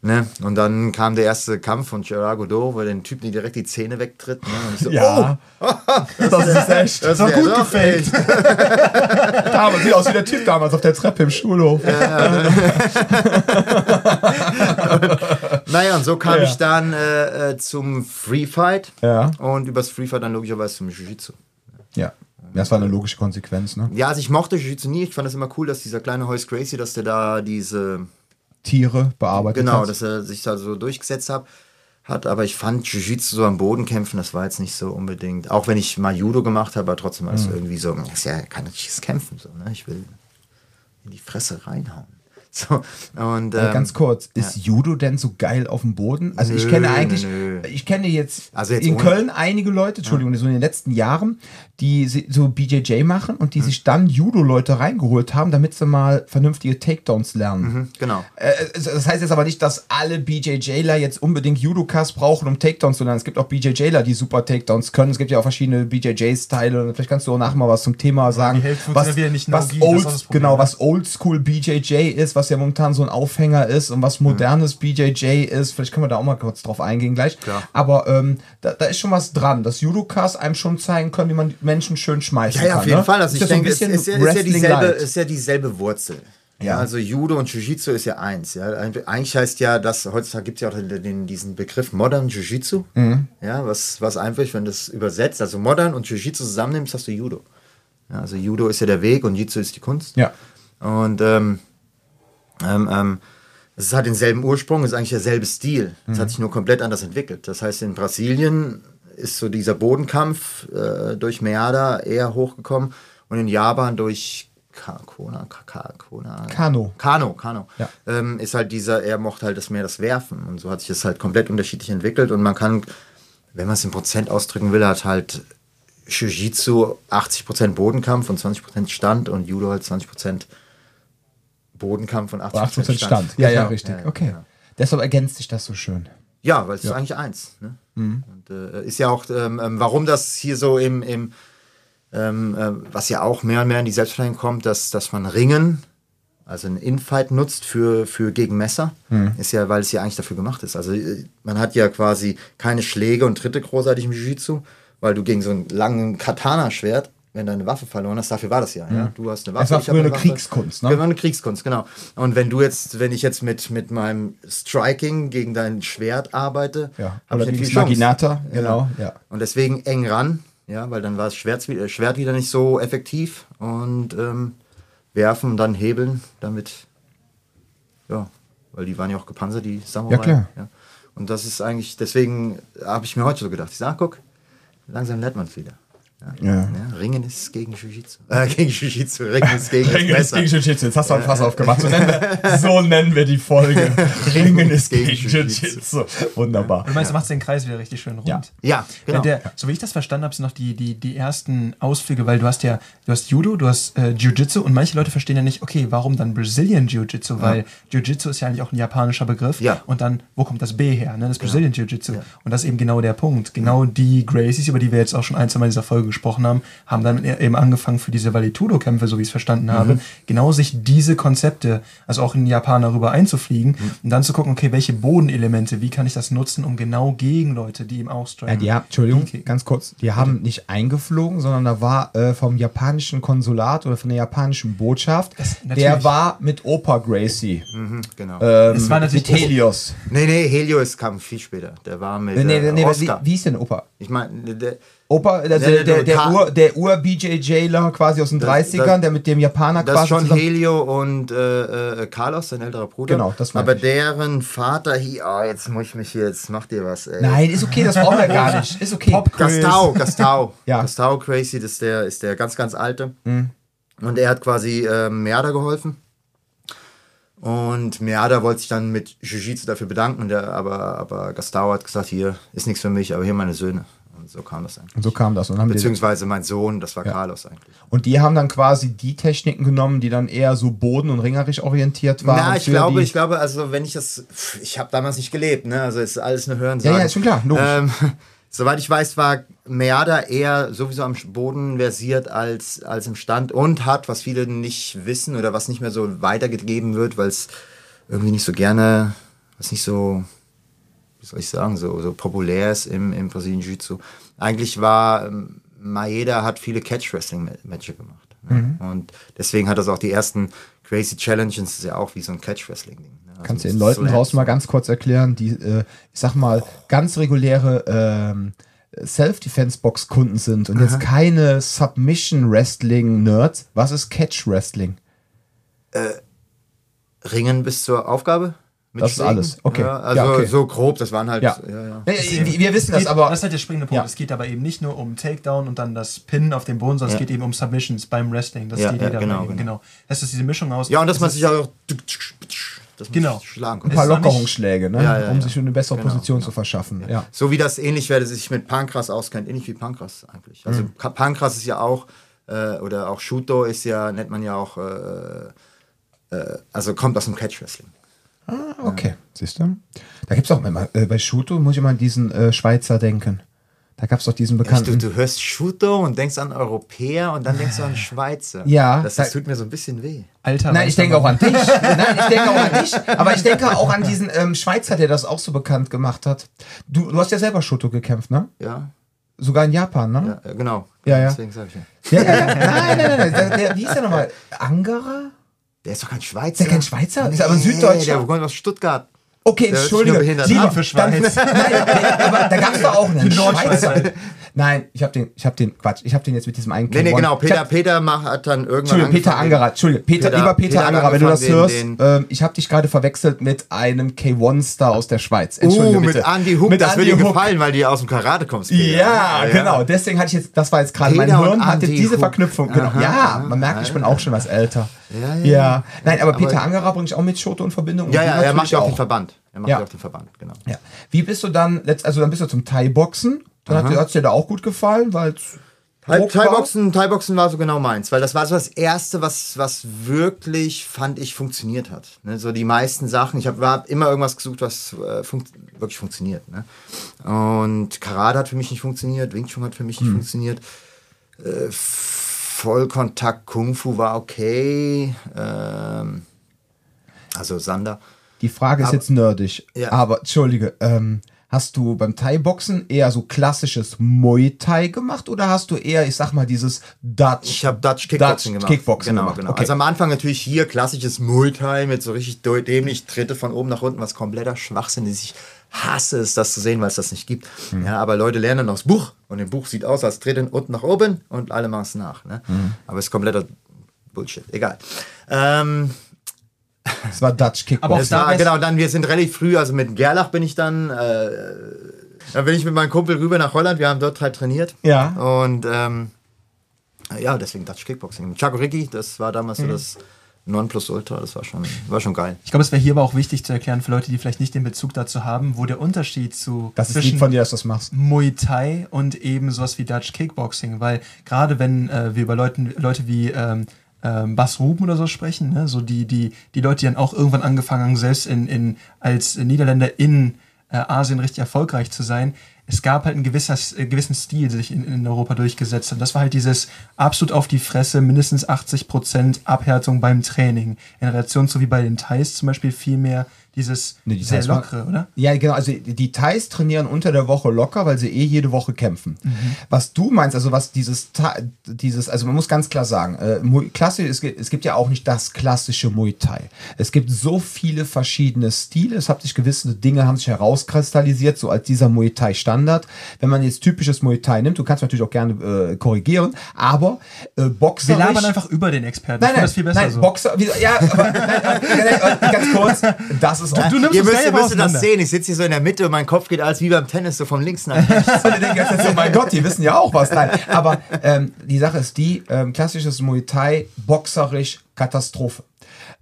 Ne? Und dann kam der erste Kampf von Gerard Godot, wo er den Typen direkt die Zähne wegtritt. Ne? Und ich so, Ja. das ist echt. das war gut echt. Damals, sieht aus wie der Typ damals auf der Treppe im Schulhof. Naja, und so kam Ja. ich dann äh, äh, zum Free Fight. Ja. Und übers Free Fight dann logischerweise zum Jiu-Jitsu. Ja. Das war eine logische Konsequenz, ne? Ja, also ich mochte Jiu-Jitsu nie. Ich fand das immer cool, dass dieser kleine Hoist Gracie, dass der da diese Tiere bearbeitet Genau, hat. dass er sich da so durchgesetzt hat. hat. Aber ich fand Jiu-Jitsu so am Boden kämpfen, das war jetzt nicht so unbedingt. Auch wenn ich mal Judo gemacht habe, aber trotzdem war es Mhm. irgendwie so, das ist ja kein richtiges Kämpfen. So, ne? Ich will in die Fresse reinhauen. So, und, Äh, ähm, ganz kurz, ist Judo denn so geil auf dem Boden? Also ich Nö, kenne eigentlich, nö. ich kenne jetzt, Also jetzt in Köln einige Leute, Entschuldigung, so in den letzten Jahren, die so BJJ machen und Mhm. die sich dann Judo-Leute reingeholt haben, damit sie mal vernünftige Takedowns lernen. Mhm, genau. Äh, das heißt jetzt aber nicht, dass alle BJJler jetzt unbedingt Judokas brauchen, um Takedowns zu lernen. Es gibt auch BJJler, die super Takedowns können. Es gibt ja auch verschiedene BJJ-Style. Vielleicht kannst du auch nachher mal was zum Thema sagen. die Hälfte was, was old, genau, was Oldschool BJJ ist, was ja momentan so ein Aufhänger ist und was modernes BJJ ist. Vielleicht können wir da auch mal kurz drauf eingehen gleich. Klar. Aber ähm, da, da ist schon was dran, dass Judokas einem schon zeigen können, wie man Menschen schön schmeißen Ja, ja, kann. auf jeden ne? Fall. Also Ist ich ja denke, es ist ja, ist, ja dieselbe, ist ja dieselbe Wurzel. Ja. Ja. also Judo und Jiu-Jitsu ist ja eins. Ja. Eigentlich heißt ja, dass heutzutage gibt es ja auch den, den, diesen Begriff Modern Jiu-Jitsu. Mhm. Ja, was, was einfach, wenn du das übersetzt, also Modern und Jiu-Jitsu zusammennimmst, hast du Judo. Ja, also Judo ist ja der Weg und Jitsu ist die Kunst. Ja. Und ähm, ähm, ähm, es hat denselben Ursprung, es ist eigentlich derselbe Stil. Es Mhm. hat sich nur komplett anders entwickelt. Das heißt, in Brasilien ist so dieser Bodenkampf äh, durch Meada eher hochgekommen und in Japan durch Kona, Kona, Kano. Kano, Kano. Ja. Ähm, ist halt dieser, er mochte halt das mehr das Werfen. Und so hat sich das halt komplett unterschiedlich entwickelt. Und man kann, wenn man es in Prozent ausdrücken will, hat halt Jiu-Jitsu 80% Bodenkampf und 20% Stand und Judo halt 20% Bodenkampf und 80%, 80% Stand. Ja, ja, Genau. richtig. Ja, okay. genau. Deshalb ergänzt sich das so schön. Ja, weil es ist eigentlich eins. Ne? Und äh, ist ja auch, ähm, ähm, warum das hier so im, im ähm, ähm, was ja auch mehr und mehr in die Selbstverteidigung kommt, dass, dass man Ringen, also ein Infight nutzt für, für gegen Messer, ist ja, weil es ja eigentlich dafür gemacht ist. Also äh, man hat ja quasi keine Schläge und Tritte großartig im Jiu-Jitsu, weil du gegen so einen langen Katana-Schwert, wenn du eine Waffe verloren hast, dafür war das ja. ja? Du hast eine Waffe. Es war früher eine Waffe. Kriegskunst, ne? Genau, eine Kriegskunst, genau. Und wenn du jetzt, wenn ich jetzt mit, mit meinem Striking gegen dein Schwert arbeite, Ja. hab Oder ich ja Chance. Maginata, genau, ja. Und deswegen eng ran, ja, weil dann war das Schwert, äh, Schwert wieder nicht so effektiv und ähm, werfen und dann hebeln, damit, ja, weil die waren ja auch gepanzert, die Samurai. Ja, klar. Und das ist eigentlich, deswegen habe ich mir heute so gedacht, ich sag, guck, langsam lernt man es wieder. Ja. Ja. Ja, Ringen ist gegen Jiu-Jitsu. Äh, gegen Jiu-Jitsu. Ringen ist gegen Ringen ist gegen. Jiu-Jitsu. Jetzt hast du ein Fass aufgemacht. So nennen, wir, so nennen wir die Folge. Ringen ist gegen gegen Jiu-Jitsu. Wunderbar. Du meinst, du machst den Kreis wieder richtig schön rund. Ja. Ja, genau. Der, so wie ich das verstanden habe, sind noch die, die, die ersten Ausflüge, weil du hast ja, du hast Judo, du hast äh, Jiu-Jitsu und manche Leute verstehen ja nicht, okay, warum dann Brazilian Jiu-Jitsu, weil Jiu-Jitsu ist ja eigentlich auch ein japanischer Begriff. Ja. Und dann, wo kommt das B her? Ne? Das Brazilian Jiu-Jitsu. Und das ist eben genau der Punkt. Genau die Gracies, über die wir jetzt auch schon ein, zwei Mal in dieser Folge gesprochen haben, haben dann e- eben angefangen für diese Vale-Tudo-Kämpfe, so wie ich es verstanden habe, genau sich diese Konzepte, also auch in Japan darüber einzufliegen und dann zu gucken, okay, welche Bodenelemente, wie kann ich das nutzen, um genau gegen Leute, die eben auch Ja, striken. die haben, Entschuldigung, Okay. ganz kurz. Die haben nicht eingeflogen, sondern da war äh, vom japanischen Konsulat oder von der japanischen Botschaft, der natürlich. war mit Opa Gracie. Mhm, genau. Ähm, Es war natürlich- mit Helios. nee, nee, Helios kam viel später. Der war mit Nee, nee, äh, nee, wie, Oscar. wie ist denn Opa? Ich meine, der, Opa, also der, der, der, Ur, der Ur-BJJler quasi aus den Das- 30ern, das- der mit dem Japaner das quasi ist schon. Helio und äh, äh, Carlos, sein älterer Bruder. Genau, das meinte Aber ich. deren Vater hier, ah, jetzt muss ich mich hier, jetzt macht ihr was, ey. Nein, ist okay, das brauchen wir gar nicht. Ist okay. Gastau, Gastau. Ja. Mhm. Gastau Crazy, das ist der, ist der ganz, ganz alte. Und er hat quasi äh, Merda geholfen. Und Merda wollte sich dann mit Jiu-Jitsu dafür bedanken, der, aber, aber Gastau hat gesagt, hier ist nichts für mich, aber hier meine Söhne. Und so kam das eigentlich. Und so kam das. Und, haben Beziehungsweise mein Sohn, das war Carlos eigentlich. und die haben dann quasi die Techniken genommen, die dann eher so boden- und ringerisch orientiert waren. Na, ich glaube, ich glaube, also wenn ich das, ich habe damals nicht gelebt, ne? Also ist alles eine Hörensagen. Ja, ja, ist schon klar, logisch. Ähm, soweit ich weiß, war Meada eher sowieso am Boden versiert als, als im Stand und hat, was viele nicht wissen oder was nicht mehr so weitergegeben wird, weil es irgendwie nicht so gerne, was nicht so, soll ich sagen, so, so populär ist im, im Brasilien Jiu-Jitsu. Eigentlich war, ähm, Maeda hat viele Catch-Wrestling-Matches gemacht. Ne? Mhm. Und deswegen hat das auch die ersten Crazy Challenges, das ist ja auch wie so ein Catch-Wrestling-Ding. Ne? Also Kannst du den Leuten draußen mal ganz kurz erklären, die, äh, ich sag mal, ganz reguläre ähm, Self-Defense-Box-Kunden sind und jetzt keine Submission-Wrestling-Nerds. Was ist Catch-Wrestling? Ringen bis zur Aufgabe? Mit Das ist alles. Okay. Ja, also Ja, okay. so grob, das waren halt. Ja. ja, ja. Nee, wir, wir wissen das, geht, aber das ist halt der springende Punkt. Ja. Es geht aber eben nicht nur um Takedown und dann das Pinnen auf dem Boden, sondern es geht eben um Submissions beim Wrestling. Das Ja, ist die Idee genau, genau. genau. Das ist diese Mischung aus. Ja, und dass man sich auch. Dass Genau. schlagen ein paar Lockerungsschläge, ne? Ja, ja, um ja. sich eine bessere Genau, Position zu verschaffen. Ja. So wie das ähnlich wäre, sich mit Pankras auskennt. Ähnlich wie Pankras eigentlich. Also Mhm. Pankras ist ja auch, äh, oder auch Shuto ist ja, nennt man ja auch, äh, äh, also kommt aus dem Catch-Wrestling. Ah, okay, siehst du? Da gibt es auch immer, äh, bei Shuto muss ich immer an diesen äh, Schweizer denken. Da gab es doch diesen Echt, bekannten. du, du hörst Shuto und denkst an Europäer und dann denkst du an Schweizer. Ja, Das, da- das tut mir so ein bisschen weh. Alter, Nein, ich denke auch an dich. Nein, ich denke auch an dich. Aber ich denke auch an diesen ähm, Schweizer, der das auch so bekannt gemacht hat. Du, du hast ja selber Shuto gekämpft, ne? Ja, Sogar in Japan, ne? ja, genau. Ja, ja. Deswegen sag ich ja. Ja, ja, ja. Nein, nein, nein. nein. Der, der, wie ist der nochmal? Angara? Der ist doch kein Schweizer. Ist der kein Schweizer? Ist aber ein Süddeutscher. Der kommt aus Stuttgart. Okay, Der Lieber an. für dann- Schweiz. Nein, der, aber da gab es doch auch einen Nordschweizer. Schweizer. Nein, ich habe den, ich habe den, Quatsch, ich habe den jetzt mit diesem einen Nee, nee, K1. genau. Peter, hab, Peter mach, hat dann irgendwann. Entschuldigung, Peter Angerer, Entschuldigung, Peter, Peter- lieber Peter, Peter Angerer, wenn du das angefangen, hörst, den- ähm, ich habe dich gerade verwechselt mit einem K1-Star aus der Schweiz. Uh, Entschuldige mit bitte. Andy Hook, Mit das Andy würde dir gefallen, weil die aus dem Karate kommst. Peter. Ja, genau. Deswegen hatte ich jetzt, das war jetzt gerade mein Hirn, hatte Andy diese Hook. Verknüpfung. Genau. Aha, ja, man merkt, ich bin auch schon was älter. Ja, ja, Ja. ja. Nein, aber Aber- Peter Angerer bringe ich auch mit Shoto in Verbindung. Ja, du ja, er macht ja auch den Verband. Er macht Ja. ja auch den Verband, genau. Ja. Wie bist du dann, also dann bist du zum Thai-Boxen. Dann hat es dir da auch gut gefallen, weil es Thai- Druck war. Thai-Boxen, Thai-Boxen so genau meins, weil das war so das Erste, was, was wirklich, fand ich, funktioniert hat. Ne, so die meisten Sachen, ich habe hab immer irgendwas gesucht, was äh, funkt, wirklich funktioniert. Ne? Und Karate hat für mich nicht funktioniert, Wing Chun hat für mich nicht funktioniert. Äh, Vollkontakt Kung Fu war okay. Ähm, also Sander. Die Frage ist Aber- jetzt nerdig. Ja. Aber, Entschuldige, ähm, hast du beim Thai-Boxen eher so klassisches Muay Thai gemacht oder hast du eher, ich sag mal, dieses Dutch? Ich habe Dutch Kickboxing Dutch gemacht. Kickboxing genau, gemacht, genau. okay. Also am Anfang natürlich hier klassisches Muay Thai mit so richtig dämlich Tritte von oben nach unten, was kompletter Schwachsinn ist. Ich hasse es, das zu sehen, weil es das nicht gibt. Mhm. Ja, aber Leute lernen aus Buch und im Buch sieht aus, als treten unten nach oben und alle machen es nach. Ne? Mhm. Aber es ist kompletter Bullshit. Egal. Ähm, Das war Dutch Aber auch Kickboxing. es da war, genau, dann wir sind relativ früh, also mit Gerlach bin ich dann äh, Dann bin ich mit meinem Kumpel rüber nach Holland. Wir haben dort halt trainiert. Ja. Und ähm, ja, deswegen Dutch Kickboxing. Chaco Ricky, das war damals so das Nonplusultra. Das war schon, war schon geil. Ich glaube, es wäre hier aber auch wichtig zu erklären für Leute, die vielleicht nicht den Bezug dazu haben, wo der Unterschied zu Das ist lieb von dir, dass du das machst. Muay Thai und eben sowas wie Dutch Kickboxing, weil gerade wenn äh, wir über Leuten, Leute wie ähm, ähm, Bas Ruben oder so sprechen, ne? so die, die, die Leute, die dann auch irgendwann angefangen haben, selbst in, in, als Niederländer in äh, Asien richtig erfolgreich zu sein, es gab halt einen gewisser, äh, gewissen Stil, der sich in, in Europa durchgesetzt hat. Das war halt dieses absolut auf die Fresse, mindestens 80% Abhärtung beim Training. In Relation zu wie bei den Thais zum Beispiel viel mehr dieses Nee, die sehr Thais lockere, oder? Ja, genau. Also die Thais trainieren unter der Woche locker, weil sie eh jede Woche kämpfen. Was du meinst, also was dieses, dieses, also man muss ganz klar sagen, äh, klassisch, es gibt, es gibt ja auch nicht das klassische Muay Thai. Es gibt so viele verschiedene Stile. Es hat sich gewisse Dinge haben sich herauskristallisiert, so als dieser Muay Thai Standard. Wenn man jetzt typisches Muay Thai nimmt, du kannst natürlich auch gerne äh, korrigieren, aber äh, Wir Boxerisch... labern einfach über den Experten. Nein, nein, das viel besser nein, so. Boxer, ja, aber, nein, ganz kurz, das ist auch Du nimmst Ihr müsst, ihr müsst das sehen. Ich sitze hier so in der Mitte und mein Kopf geht alles wie beim Tennis, so von links nach rechts. Alle denken jetzt so, mein Gott, die wissen ja auch was. Nein, aber ähm, die Sache ist die, ähm, klassisches Muay Thai, boxerisch, Katastrophe.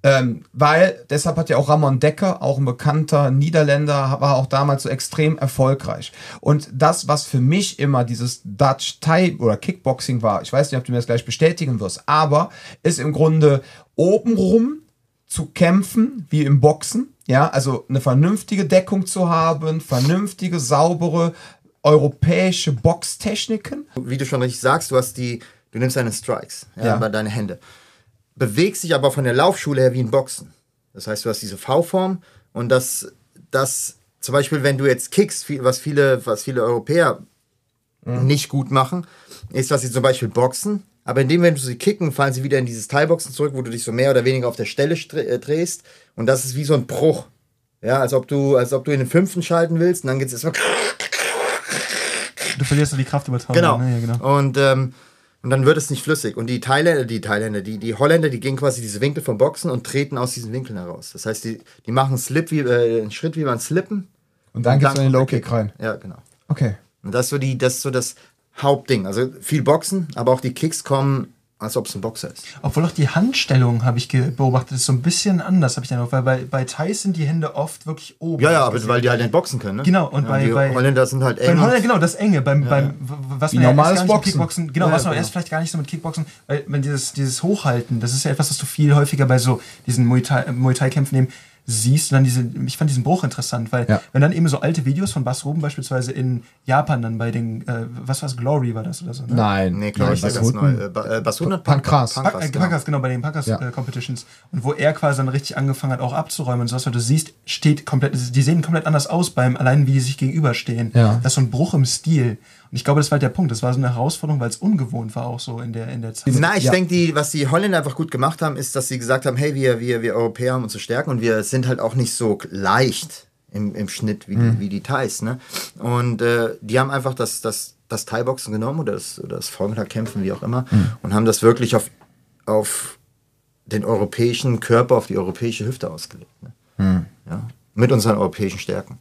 Ähm, weil, deshalb hat ja auch Ramon Decker, auch ein bekannter Niederländer, war auch damals so extrem erfolgreich. Und das, was für mich immer dieses Dutch Thai oder Kickboxing war, ich weiß nicht, ob du mir das gleich bestätigen wirst, aber ist im Grunde obenrum zu kämpfen, wie im Boxen. Ja, also eine vernünftige Deckung zu haben, vernünftige, saubere europäische Boxtechniken. Wie du schon richtig sagst, du hast die, du nimmst deine Strikes, ja, Ja. bei deine Hände. Bewegst dich aber von der Laufschule her wie ein Boxen. Das heißt, du hast diese V-Form und das, das, zum Beispiel, wenn du jetzt kickst, was viele, was viele Europäer nicht gut machen, ist, dass sie zum Beispiel boxen, aber indem, wenn du sie kicken, fallen sie wieder in dieses Teilboxen zurück, wo du dich so mehr oder weniger auf der Stelle äh, drehst und das ist wie so ein Bruch. Ja, als ob du, als ob du in den fünften schalten willst und dann geht es erstmal Du verlierst so die Kraftübertragung. Genau. Ne? Ja, genau. Und, ähm, und dann wird es nicht flüssig. Und die Thailänder, die Thailänder, die, die Holländer, die gehen quasi diese Winkel vom Boxen und treten aus diesen Winkeln heraus. Das heißt, die, die machen einen Slip wie, äh, einen Schritt wie beim Slippen. Und dann gehst du in den kommt Low Kick rein. Ja, genau. Okay. Und das ist so die, das ist so das Hauptding. Also viel Boxen, aber auch die Kicks kommen, als ob es ein Boxer ist. Obwohl auch die Handstellung, habe ich beobachtet, ist so ein bisschen anders, habe ich dann auch, weil bei, bei Thais sind die Hände oft wirklich oben. Ja, ja, aber weil die halt nicht boxen können. Ne? Genau, und ja, bei- die bei- Holländer sind halt eng. Beim Holländer, genau, das Enge, beim, beim w- was man ja erst normales mit Boxen. Kickboxen, genau, Ja, was man genau. erst vielleicht gar nicht so mit Kickboxen, weil wenn dieses, dieses Hochhalten, das ist ja etwas, was du viel häufiger bei so diesen Muay Thai- äh, Muay Thai-Kämpfen eben siehst und dann diese, ich fand diesen Bruch interessant, weil Ja. wenn dann eben so alte Videos von Bas Ruben beispielsweise in Japan dann bei den, äh, was war es, Glory war das oder so, ne? Nein. Nee, ich was ganz neu. Äh, Ba- Basun hat Pankras. Pankras, äh, genau. Packers, genau, bei den Packers Ja. äh, Competitions. Und wo er quasi dann richtig angefangen hat, auch abzuräumen und sowas, weil du siehst, steht komplett, die sehen komplett anders aus beim, allein wie die sich gegenüberstehen. Ja. Das ist so ein Bruch im Stil. Und ich glaube, das war halt der Punkt. Das war so eine Herausforderung, weil es ungewohnt war auch so in der, in der Zeit. Na, ich Ja. denke, die, was die Holländer einfach gut gemacht haben, ist, dass sie gesagt haben, hey, wir, wir, wir Europäer haben unsere Stärken und wir sind halt auch nicht so leicht im, im Schnitt wie, die, wie die Thais. Ne? Und äh, die haben einfach das, das, das Thai-Boxen genommen oder das, oder das Formula-Kämpfen, wie auch immer, und haben das wirklich auf, auf den europäischen Körper, auf die europäische Hüfte ausgelegt. Ne? Ja? Mit unseren europäischen Stärken.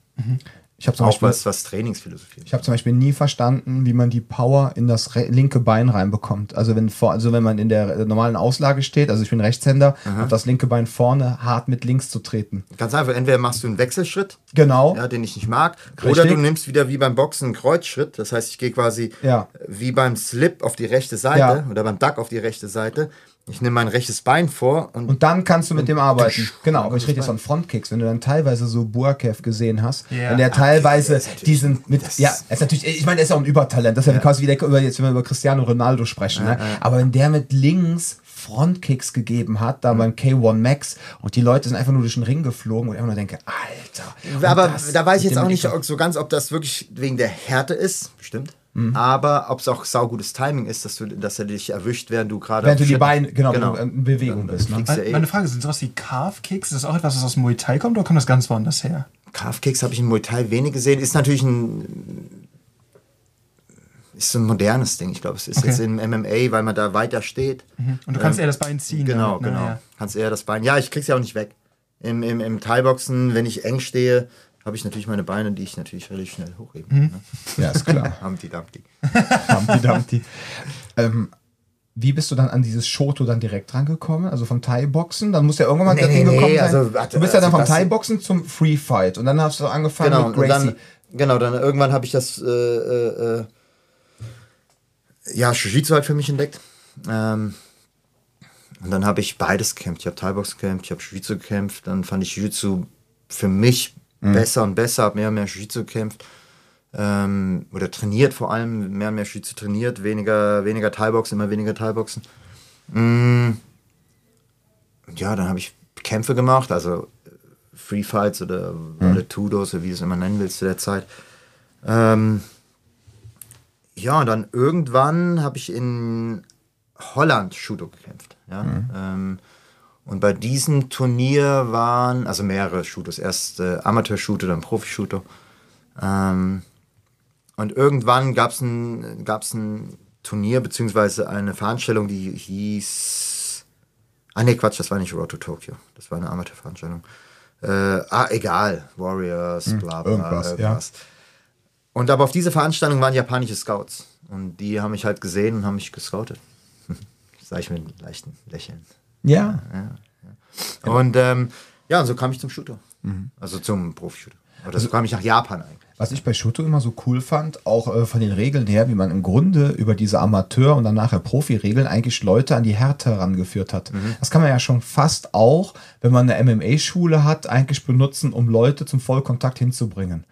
Ich habe zum, Auch Beispiel- was, was Trainingsphilosophie ich hab zum Beispiel nie verstanden, wie man die Power in das linke Bein reinbekommt. Also wenn, vor, also wenn man in der äh, normalen Auslage steht, also ich bin Rechtshänder, auf das linke Bein vorne hart mit links zu treten. Ganz einfach, entweder machst du einen Wechselschritt, Genau. ja, den ich nicht mag. Richtig. Oder du nimmst wieder wie beim Boxen einen Kreuzschritt. Das heißt, ich gehe quasi Ja. wie beim Slip auf die rechte Seite Ja. oder beim Duck auf die rechte Seite. Ich nehme mein rechtes Bein vor und, Und dann kannst du mit dem arbeiten. Genau, aber ich rede jetzt von Frontkicks. Wenn du dann teilweise so Burkev gesehen hast, Ja. wenn der teilweise der ist natürlich- diesen mit, ja, er ist natürlich, ich meine, er ist auch ein Übertalent. Das ist ja, quasi wie der, über, jetzt, wenn wir über Cristiano Ronaldo sprechen. ne? Aber wenn der mit links Frontkicks gegeben hat, da beim K1 Max und die Leute sind einfach nur durch den Ring geflogen und ich einfach nur denke, Alter. Aber da weiß ich jetzt auch nicht so ganz, ob das wirklich wegen der Härte ist. Bestimmt. Mhm. Aber ob es auch saugutes Timing ist, dass, du, dass er dich erwischt, während du gerade. Während du die Beine, genau, genau. wenn du in Bewegung Dann- dann bist. Ne? du Meine eh. meine Frage ist, sind sowas wie Calf-Kicks, ist das auch etwas, was aus Muay Thai kommt oder kommt das ganz woanders her? Calf-Kicks habe ich in Muay Thai wenig gesehen. Ist natürlich ein. Ist so ein modernes Ding. Ich glaube, es ist Okay. jetzt im MMA, weil man da weiter steht. Und du kannst Ähm, eher das Bein ziehen. Genau, damit, ne? genau. Ja. Kannst eher das Bein. Ja, ich krieg's ja auch nicht weg. Im, im, im Thai-Boxen, wenn ich eng stehe, habe ich natürlich meine Beine, die ich natürlich relativ schnell hochheben kann. Ne? Ja, ist klar. Humpty Dumpty. Humpty Dumpty. Ähm, wie bist du dann an dieses Shoto dann direkt rangekommen? Also vom Thai-Boxen? Dann muss ja irgendwann mal Nee, nee, nee, gekommen sein. also, warte, du bist ja dann also vom Thai-Boxen zum Free Fight und dann hast du angefangen Genau, mit Gracie. dann, genau, dann irgendwann habe ich das, äh, äh, äh, ja, Jiu-Jitsu halt für mich entdeckt. Ähm, und dann habe ich beides gekämpft. Ich habe Thai-Box gekämpft, ich habe Jiu-Jitsu gekämpft. Dann fand ich Jiu-Jitsu für mich besser und besser, habe mehr und mehr Jiu-Jitsu gekämpft. Ähm, oder trainiert vor allem, mehr und mehr Jiu-Jitsu trainiert, weniger, weniger Thai-Boxen, immer weniger Thai-Boxen. Mm, ja, dann habe ich Kämpfe gemacht, also Free Fights oder, oder Tudos, oder wie du es immer nennen willst zu der Zeit. Ähm, ja, und dann irgendwann habe ich in Holland Judo gekämpft. Ja? Ähm, und bei diesem Turnier waren, also mehrere Judos, erst äh, Amateur-Judo, dann Profi-Judo. Ähm, und irgendwann gab es ein, gab's ein Turnier, beziehungsweise eine Veranstaltung, die hieß. Ah, nee, Quatsch, das war nicht Road to Tokyo. Das war eine Amateurveranstaltung. Äh, ah, egal. Warriors, bla bla. irgendwas, Irgendwas, Und aber auf diese Veranstaltung waren japanische Scouts. Und die haben mich halt gesehen und haben mich gescoutet. Sag ich mit einem leichten Lächeln. Ja. Und ähm, ja, und so kam ich zum Shooter. Also zum Profi-Shooter. Oder so kam ich nach Japan eigentlich. Was ich bei Shoto immer so cool fand, auch äh, von den Regeln her, wie man im Grunde über diese Amateur- und dann nachher Profi-Regeln eigentlich Leute an die Härte herangeführt hat. Das kann man ja schon fast auch, wenn man eine MMA-Schule hat, eigentlich benutzen, um Leute zum Vollkontakt hinzubringen.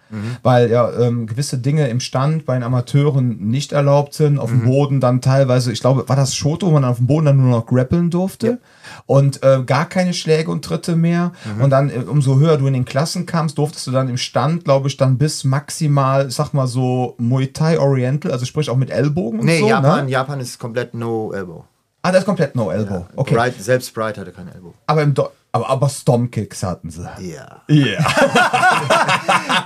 Weil ja ähm, gewisse Dinge im Stand bei den Amateuren nicht erlaubt sind, auf dem Boden dann teilweise, ich glaube, war das Shoto, wo man auf dem Boden dann nur noch grappeln durfte und äh, gar keine Schläge und Tritte mehr. Und dann, äh, umso höher du in den Klassen kamst, durftest du dann im Stand, glaube ich, dann bis maximal, sag mal so, Muay Thai Oriental, also sprich auch mit Ellbogen und Nee, so. Japan, Ne? Japan ist komplett no elbow. Ah, das ist komplett No Elbow. Okay. Bright, selbst Bright hatte kein Elbow. Aber, im Do aber, aber Stomp-Kicks hatten sie. Ja. Ja.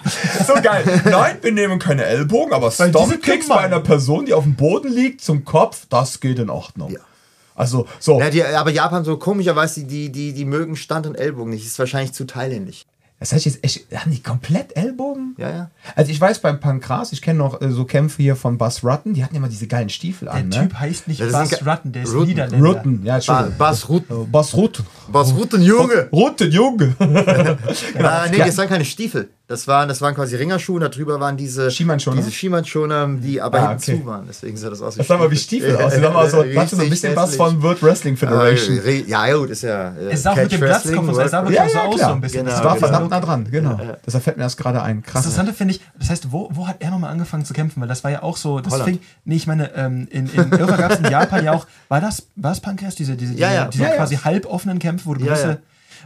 so geil. Nein, wir nehmen keine Ellbogen, aber Stomp-Kicks bei einer Person, die auf dem Boden liegt, zum Kopf, das geht in Ordnung. Ja. Also, so. Ja, die, aber Japan so komischerweise, die, die, die, die mögen Stand und Ellbogen nicht. Ist wahrscheinlich zu thailändlich. Das heißt jetzt echt, haben die komplett Ellbogen? Ja, ja. Also ich weiß beim Pankras, ich kenne noch äh, so Kämpfe hier von Buzz Rutten, die hatten immer diese geilen Stiefel Der an, ne? Typ heißt nicht Das Buzz Rutten, der ist Rutten. Niederländer. Rutten, ja, Ba Entschuldigung. Bas Rutten. Äh, Buzz Rutten. Bas Rutten, Junge! Rutten, Junge. Ah, nee, Ja. das waren keine Stiefel. Das waren, das waren quasi Ringerschuhe und darüber waren diese Schiemannschoner? diese Schiemannschoner, die aber Ah, hinzu okay. waren. Deswegen sah das aus wie Das sah mal wie Stiefel aus. Sahen mal so, hatte so ein bisschen was von World Wrestling Aber, Federation. ja, gut, ist ja. äh, Es sah auch mit dem er sah wirklich Ja, auch so ja, aus, so ein bisschen. Genau, Das war genau. verdammt nah dran, genau. Deshalb fällt mir das gerade ein. Das Krass. Interessante finde ich, das heißt, wo, wo hat er nochmal angefangen zu kämpfen? Weil das war ja auch so, das Holland. fing, nee, ich meine, ähm, in, in Irva gab es in Japan ja auch, war das, war das Pankras, diese, diese, Ja, ja. diese, diese Ja, ja. quasi halboffenen Kämpfe, wo du Ja, gewisse, ja.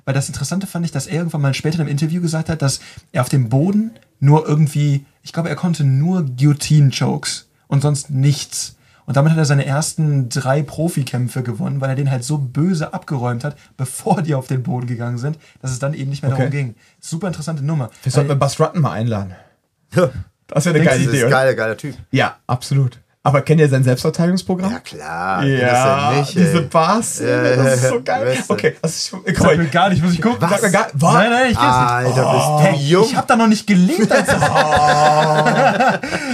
Weil das Interessante fand ich, dass er irgendwann mal später im Interview gesagt hat, dass er auf dem Boden nur irgendwie, ich glaube, er konnte nur Guillotine-Chokes und sonst nichts. Und damit hat er seine ersten drei Profikämpfe gewonnen, weil er den halt so böse abgeräumt hat, bevor die auf den Boden gegangen sind, dass es dann eben nicht mehr Okay. darum ging. Super interessante Nummer. Wir sollten Buzz Rutten mal einladen. Das wäre eine Das geile ist Idee, ein oder? geiler, geiler Typ. Ja, absolut. Aber kennt ihr sein Selbstverteidigungsprogramm? Ja, klar. Ja, das ist diese. Bars, Ja, das ist ja, so geil. weißt du. Okay, das ist, guck Sag mir gar nicht, muss ich gucken. Was? sag mir gar, was? Nein, nein, ich kenn's nicht. Alter, bist du Hey, jung. ich habe da noch nicht gelebt. Als das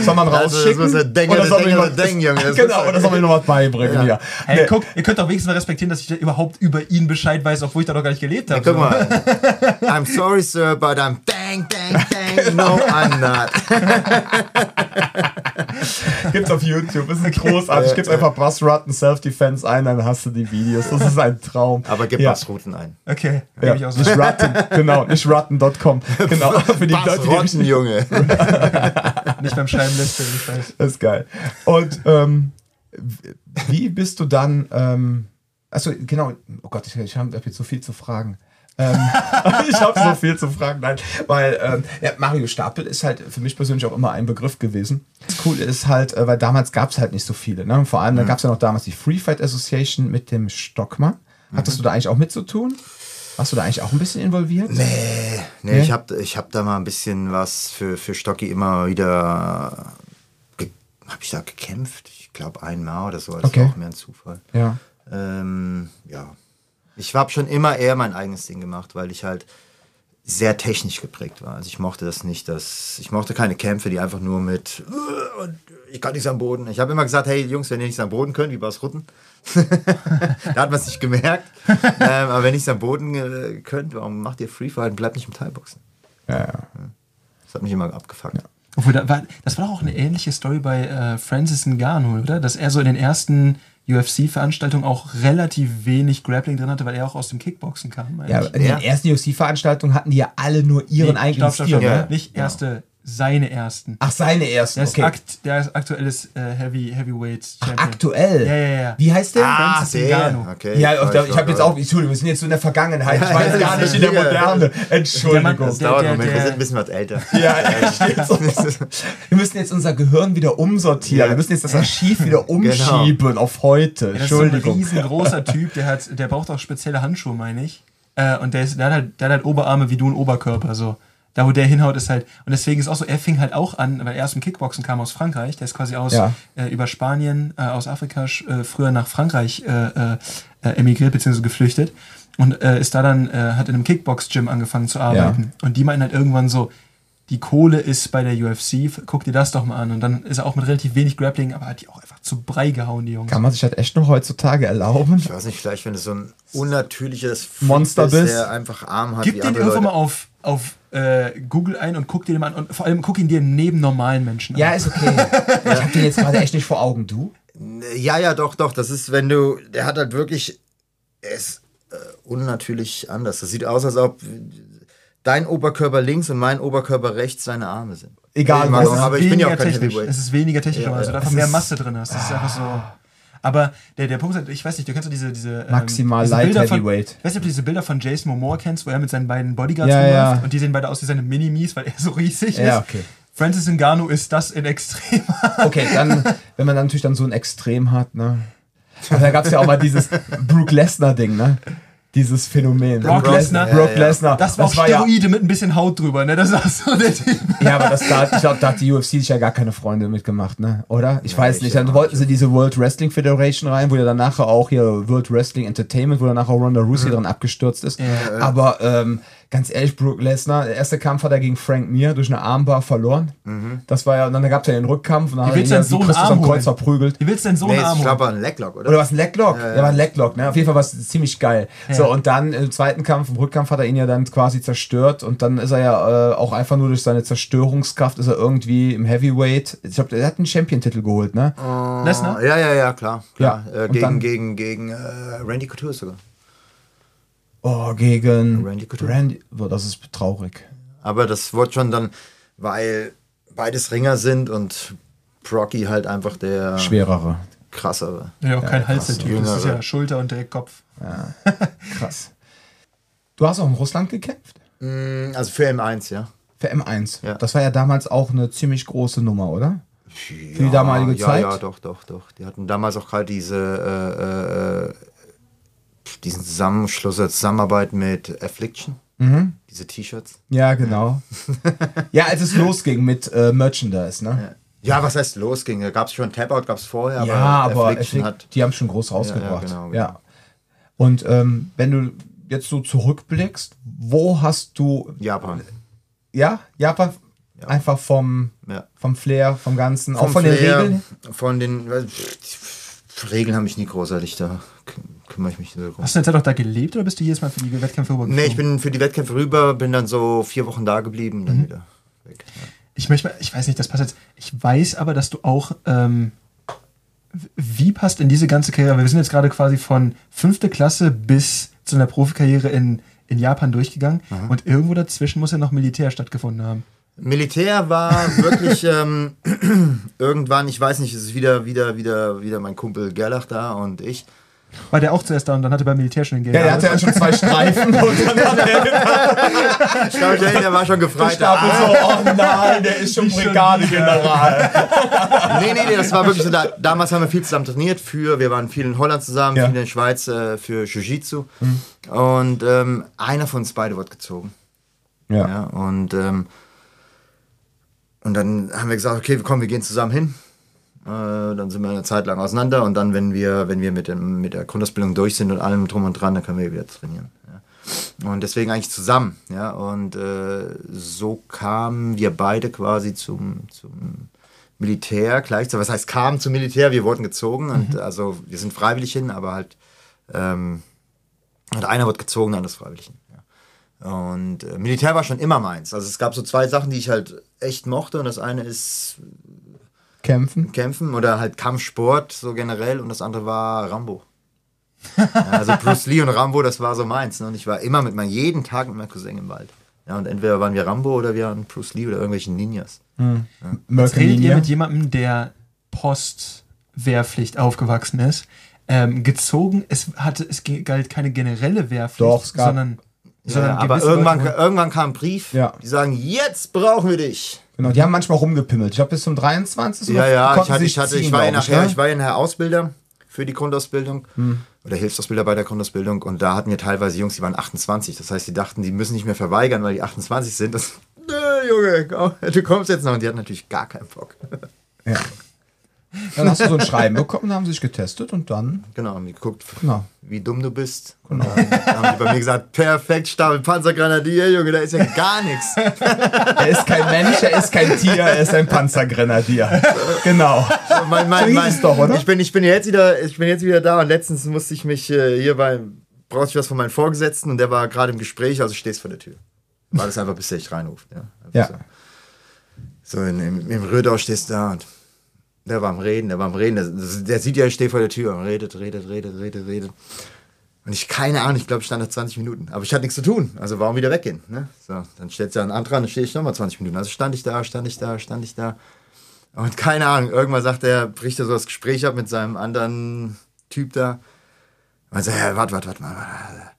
Soll man Also, das rausschicken? muss er denken, Oder soll man Junge, das Genau, er- oder soll man noch was beibringen? Ja. Ja. hey, Nee. guck, ihr könnt doch wenigstens mal respektieren, dass ich überhaupt über ihn Bescheid weiß, obwohl ich da noch gar nicht gelebt habe. Guck mal. I'm sorry, sir, but I'm dang, dang, dang. No, I'm not. Gibt's auf YouTube, ist großartig. Gib's einfach Buzz Rutten Self-Defense ein, dann hast du die Videos. Das ist ein Traum. Aber gib ja. Bassrouten ein. Okay, Ja, ich auch so. nicht Rutten, genau, nicht Rutten.com. Genau, für die Leute, die Junge. Nicht beim Schreiben lässt, ich weiß. Das ist geil. Und ähm, wie bist du dann, ähm, also genau, oh Gott, ich, ich habe jetzt so viel zu fragen. Ähm, ich habe so viel zu fragen, nein, weil ähm, ja, Mario Stapel ist halt für mich persönlich auch immer ein Begriff gewesen. Das Coole ist halt, äh, weil damals gab es halt nicht so viele. Ne? Vor allem, da gab es ja noch damals die Free Fight Association mit dem Stockmann. Hattest du da eigentlich auch mit zu tun? Warst du da eigentlich auch ein bisschen involviert? Nee, nee, Nee? ich habe ich hab da mal ein bisschen was für, für Stocki immer wieder. Habe ich da gekämpft? Ich glaube einmal oder so. Das Okay. war auch mehr ein Zufall. Ja. Ähm, ja. Ich habe schon immer eher mein eigenes Ding gemacht, weil ich halt. sehr technisch geprägt war. Also ich mochte das nicht, dass ich mochte keine Kämpfe, die einfach nur mit "Äh, und ich kann nichts am Boden. Ich habe immer gesagt, hey Jungs, wenn ihr nichts am Boden könnt, wie Bas Rutten, da hat man es nicht gemerkt. ähm, aber wenn ihr nichts am Boden äh, könnt, warum macht ihr Freefight? Bleibt nicht im Thai-Boxen. Ja, ja. Das hat mich immer abgefuckt. Obwohl, da war, das war doch auch eine ähnliche Story bei äh, Francis Ngannou, oder? Dass er so in den ersten UFC-Veranstaltungen auch relativ wenig Grappling drin hatte, weil er auch aus dem Kickboxen kam. ja in Ja. den ersten UFC-Veranstaltungen hatten die ja alle nur ihren Nee, eigenen stopp, stopp, Stil, stopp. ne? Ja. Nicht erste, seine ersten. Ach, seine ersten, Der ist, okay. akt, der ist aktuelles äh, Heavy, Heavyweight Ach, Champion. aktuell? Ja, ja, ja. Wie heißt der? Ah, Francis der. Ngannou. Okay. Ja, ich, ich habe jetzt auch, Entschuldigung, wir sind jetzt so in der Vergangenheit. Ich weiß gar das nicht in der Moderne. Entschuldigung. Das Der- dauert der- einen Moment, wir der- sind ein bisschen was älter. Ja. Wir müssen jetzt unser Gehirn wieder umsortieren. Ja. Wir müssen jetzt das Archiv wieder umschieben auf heute. Ja, das ist so ein Entschuldigung. riesengroßer Typ, der hat, der braucht auch spezielle Handschuhe, meine ich. Äh, und der, ist, der, hat halt, der hat halt Oberarme wie du ein Oberkörper. So. Da, wo der hinhaut, ist halt. Und deswegen ist auch so, er fing halt auch an, weil er aus dem Kickboxen kam aus Frankreich. Der ist quasi aus Ja. äh, über Spanien, äh, aus Afrika, äh, früher nach Frankreich äh, äh, emigriert bzw. geflüchtet. Und äh, ist da dann, äh, hat in einem Kickbox-Gym angefangen zu arbeiten. Und die meinten halt irgendwann so, die Kohle ist bei der UFC, guck dir das doch mal an. Und dann ist er auch mit relativ wenig Grappling, aber hat die auch einfach zu Brei gehauen, die Jungs. Kann man sich das echt noch heutzutage erlauben? Ich weiß nicht, vielleicht wenn du so ein unnatürliches Monster bist. der einfach Arm hat Gib wie den andere irgendwann mal auf, auf äh, Google ein und guck dir den mal an. Und vor allem guck ihn dir neben normalen Menschen an. Ja, ist okay. Ich habe den jetzt gerade echt nicht vor Augen. Du? Ja, ja, doch, doch. Das ist, wenn du, der hat halt wirklich, er ist äh, unnatürlich anders. Das sieht aus, als ob dein Oberkörper links und mein Oberkörper rechts seine Arme sind. Egal, auch, ne? aber ich bin ja auch kein technisch. Es ist weniger technisch, Ja, aber also ja. da einfach Es mehr Masse drin ist. Das ist einfach so. Aber der, der Punkt ist, halt, ich weiß nicht, du kennst doch diese, diese ähm, Maximal diese Light Bilder von, Heavyweight. Ich weiß nicht, ob du diese Bilder von Jason Momoa kennst, wo er mit seinen beiden Bodyguards Ja, rumläuft ja. und die sehen beide aus wie seine Minimis, weil er so riesig Ja, ist. okay. Francis Ngannou ist das in extrem. Okay, dann, wenn man dann natürlich dann so ein Extrem hat, ne? Aber da gab es ja auch mal dieses Brook Lesnar-Ding, ne? Dieses Phänomen. Brock Brook Lesnar? Brock Ja, ja. Lesnar. Das war auch ja, Steroide mit ein bisschen Haut drüber, ne? Das war so der Typ. ja, aber das, da, ich glaube, da hat die UFC sich ja gar keine Freunde mitgemacht, ne? Oder? Ich weiß ich nicht. Dann wollten sie diese World Wrestling Federation rein, wo ja dann nachher auch hier World Wrestling Entertainment, wo dann nachher Ronda Rousey dran abgestürzt ist. Aber ähm, ganz ehrlich, Brook Lesnar, der erste Kampf hat er gegen Frank Mir durch eine Armbar verloren. Das war ja, und dann gab es ja den Rückkampf und dann Wie hat er willst ihn du ja denn so Christus Arm am Kreuz verprügelt. Wie willst du denn so Nee, einen ich Arm glaube holen? ein Leglock, oder? Oder was ein Lecklock? Ja, ja. Ja, war ein Lecklock, ne? Auf jeden Fall war es ziemlich geil. So, und dann im zweiten Kampf, im Rückkampf hat er ihn ja dann quasi zerstört und dann ist er ja äh, auch einfach nur durch seine Zerstörungskraft ist er irgendwie im Heavyweight. Ich glaube, er hat einen Champion-Titel geholt, ne? Lesnar? Ja, ja, ja, klar. klar. Ja, Äh, gegen, dann- gegen, gegen äh, Randy Couture sogar. Oh, gegen Randy Couture. Randy. Boah, das ist traurig. Aber das wurde schon dann, weil beides Ringer sind und Brocky halt einfach der Schwerere. krassere. Ja, auch kein Ja, Hals, der. Typ. Das ist ja Schulter und direkt Kopf. Krass. Du hast auch in Russland gekämpft? Mm, Also für M1, ja. Für M1. Ja. Das war ja damals auch eine ziemlich große Nummer, oder? Für die damalige ja, Zeit? Ja, doch, doch, doch. Die hatten damals auch gerade diese äh, äh, diesen Zusammenschluss, Zusammenarbeit mit Affliction. Mhm. Diese T-Shirts. Ja, genau. ja, als es losging mit äh, Merchandise, ne? Ja, was heißt losging? Da gab es schon Tap-Out, gab es vorher, Ja, aber, aber Affliction Afflic- hat. die haben schon groß rausgebracht. Ja, ja, genau, Ja. genau. Und ähm, wenn du jetzt so zurückblickst, wo hast du, Japan. ja, Japan, Ja. einfach vom, Ja. vom Flair, vom Ganzen, auch Vom von den Flair, Regeln? Von den Regeln habe ich nie großartig, da kümmere ich mich drum. Hast du eine Zeit auch da gelebt oder bist du jedes Mal für die Wettkämpfe rübergeflogen? Nee, ich bin für die Wettkämpfe rüber, bin dann so vier Wochen da geblieben, Mhm. dann wieder weg. Ja. Ich möchte, mal- ich weiß nicht, das passt jetzt. Ich weiß aber, dass du auch, ähm, wie passt in diese ganze Karriere, wir sind jetzt gerade quasi von fünfte Klasse bis zu einer Profikarriere in, in Japan durchgegangen und irgendwo dazwischen muss ja noch Militär stattgefunden haben. Militär war wirklich ähm, irgendwann, ich weiß nicht, es ist wieder, wieder, wieder, wieder mein Kumpel Gerlach da und ich. War der auch zuerst da und dann hatte er beim Militär schon den Geld. Ja, der hatte ja schon zwei Streifen und dann hat er Ich glaube, der, der war schon gefreit. Stapel Ah, so, oh nein, der ist schon Brigadegeneral. nee, nee, nee, das war wirklich so. Da, damals haben wir viel zusammen trainiert für, wir waren viel in Holland zusammen, Ja. viel in der Schweiz äh, für Jiu-Jitsu. Und ähm, einer von uns beide wurde gezogen. Ja. Ja, und, ähm, und dann haben wir gesagt, okay, komm, wir gehen zusammen hin. Äh, dann sind wir eine Zeit lang auseinander und dann, wenn wir, wenn wir mit, dem, mit der Grundausbildung durch sind und allem drum und dran, dann können wir wieder trainieren. Ja. Und deswegen eigentlich zusammen. Ja? Und äh, so kamen wir beide quasi zum, zum Militär gleichzeitig. Was heißt kamen zum Militär? Wir wurden gezogen. Und also wir sind freiwillig hin, aber halt ähm, und einer wird gezogen, der andere ist freiwillig hin. Ja. Und äh, Militär war schon immer meins. Also es gab so zwei Sachen, die ich halt echt mochte. Und das eine ist Kämpfen. Kämpfen oder halt Kampfsport so generell und das andere war Rambo. ja, also Bruce Lee und Rambo, das war so meins. Ne? Und ich war immer mit meinem, jeden Tag mit meinem Cousin im Wald. Ja, und entweder waren wir Rambo oder wir waren Bruce Lee oder irgendwelchen Ninjas. Jetzt redet ihr Mörkerlinie. mit jemandem, der Post-Wehrpflicht aufgewachsen ist. Ähm, gezogen, es, hatte, es galt keine generelle Wehrpflicht, Doch, es gab- sondern, Ja, sondern aber irgendwann, Leute- irgendwann kam ein Brief, Ja. die sagen, jetzt brauchen wir dich. Genau, die haben manchmal rumgepimmelt. Ich glaube, bis zum 23. Ja, ja, ich, hatte, ich, hatte, ziehen, ich, war ja nachher, ne? ich war ja nachher Ausbilder für die Grundausbildung oder Hilfsausbilder bei der Grundausbildung und da hatten wir teilweise Jungs, die waren 28. Das heißt, die dachten, die müssen nicht mehr verweigern, weil die 28 sind. Das, Nö, Junge, komm, du kommst jetzt noch. Und die hatten natürlich gar keinen Bock. Ja. Dann hast du so ein Schreiben bekommen, haben sie sich getestet und dann, Genau, haben die geguckt, Genau. wie dumm du bist. Genau. Und dann haben die bei mir gesagt, perfekt, Stapel Panzergrenadier, Junge, da ist ja gar nichts. er ist kein Mensch, er ist kein Tier, er ist ein Panzergrenadier. Genau. mein, mein, So hieß mein, es doch, oder? Ich bin, ich bin jetzt wieder, ich bin jetzt wieder da und letztens musste ich mich äh, hier bei, brauchte ich was von meinem Vorgesetzten und der war gerade im Gespräch, also stehst vor der Tür. War das einfach, bis der dich reinruft. Ja. Ja. So, so in, im, im Rödau stehst du da und der war am Reden, der war am Reden, der, der sieht ja, ich stehe vor der Tür und redet, redet, redet, redet, redet. Und ich, keine Ahnung, ich glaube, ich stand da 20 Minuten. Aber ich hatte nichts zu tun. Also warum wieder weggehen? Ne? So, dann stellt sich ein anderer, dann stehe ich nochmal 20 Minuten. Also stand ich da, stand ich da, stand ich da. Und keine Ahnung, irgendwann sagt er, bricht er so das Gespräch ab mit seinem anderen Typ da. Und sagt, ja, warte, warte, warte warte.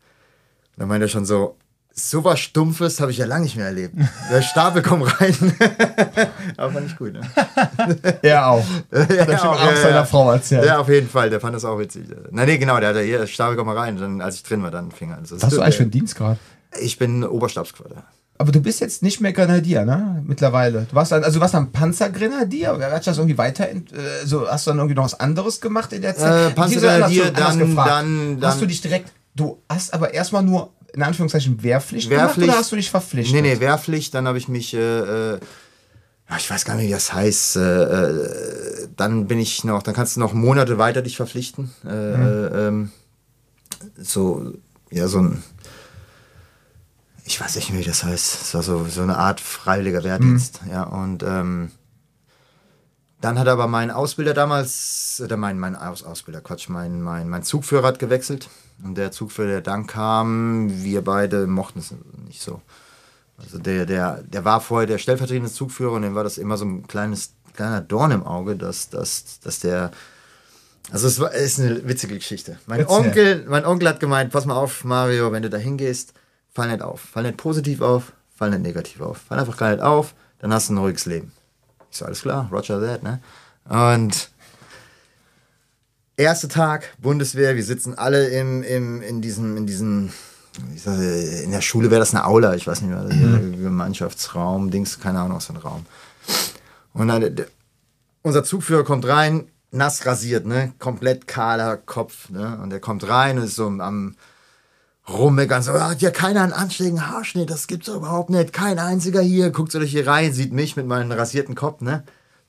Dann meint er schon so, sowas Stumpfes habe ich ja lange nicht mehr erlebt. Der Stapel kommt rein. Aber fand ich gut, ne? Er auch. ja, Hat er schon auch seiner Frau erzählt. Ja, auf jeden Fall, der fand das auch witzig. Na nee, genau, der hat ja hier, Stapel komm mal rein. Dann, als ich drin war, dann fing er an. So, Was hast du eigentlich für einen Dienstgrad? Ich bin Oberstabsquadrat. Aber du bist jetzt nicht mehr Grenadier, ne? Mittlerweile. Du warst dann, also du warst dann Panzergrenadier. Oder Hat sich das irgendwie weiter, äh, so hast du dann irgendwie noch was anderes gemacht in der Zeit? Äh, Panzergrenadier, dann- gefragt. dann- Hast dann- du dich direkt, du hast aber erstmal nur in Anführungszeichen Wehrpflicht, gemacht Wehrpflicht. oder hast du dich verpflichtet? Nee, nee, Wehrpflicht, dann habe ich mich, äh, äh, ich weiß gar nicht, wie das heißt, äh, äh, dann bin ich noch, dann kannst du noch Monate weiter dich verpflichten. Äh, äh, ähm, so, ja, so ein, ich weiß nicht mehr, wie das heißt. Es war so, so eine Art freiwilliger Wehrdienst. Ja, und ähm, dann hat aber mein Ausbilder damals, oder mein, mein Aus Ausbilder, Quatsch, mein, mein, mein Zugführer hat gewechselt. Und der Zugführer, der dann kam, wir beide mochten es nicht so. Also der, der, der war vorher der stellvertretende Zugführer und dem war das immer so ein kleines, kleiner Dorn im Auge, dass, dass, dass der. Also es war, ist eine witzige Geschichte. Mein. Onkel, mein Onkel hat gemeint, pass mal auf, Mario, wenn du da hingehst, fall nicht auf. Fall nicht positiv auf, fall nicht negativ auf. Fall einfach gar nicht auf, dann hast du ein ruhiges Leben. Ich so, alles klar, Roger that, ne? Und erster Tag, Bundeswehr, wir sitzen alle im, im, in diesem, in diesem, sag, in der Schule wäre das eine Aula, ich weiß nicht mehr, mhm. Gemeinschaftsraum, Dings, keine Ahnung, was für ein Raum. Und dann, unser Zugführer kommt rein, nass rasiert, ne, komplett kahler Kopf, ne, und der kommt rein und ist so am rummeckern, so, hat ja keiner einen anständigen Haarschnitt, das gibt's doch überhaupt nicht, kein einziger hier, guckt so durch die Reihe, sieht mich mit meinem rasierten Kopf, ne,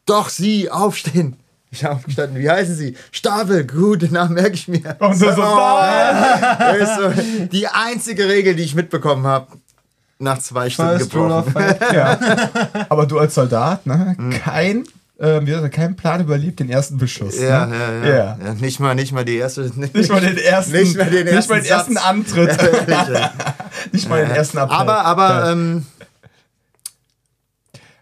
doch Sie, aufstehen. Ich habe aufgestanden, wie heißen Sie? Stapel, gut, den Namen merke ich mir. Und so, so, ist so die einzige Regel, die ich mitbekommen habe, nach zwei Stunden gebrochen. Ja. Aber du als Soldat, ne? Kein, äh, wie sagt man, kein Plan überlebt den ersten Beschuss. Ja, ne? ja, ja, Ja. ja. Nicht mal, nicht mal die erste. Nicht mal den ersten, Nicht mal den ersten, nicht mal den ersten. Antritt. Ja. nicht mal den ersten Appell. Aber, aber, ähm,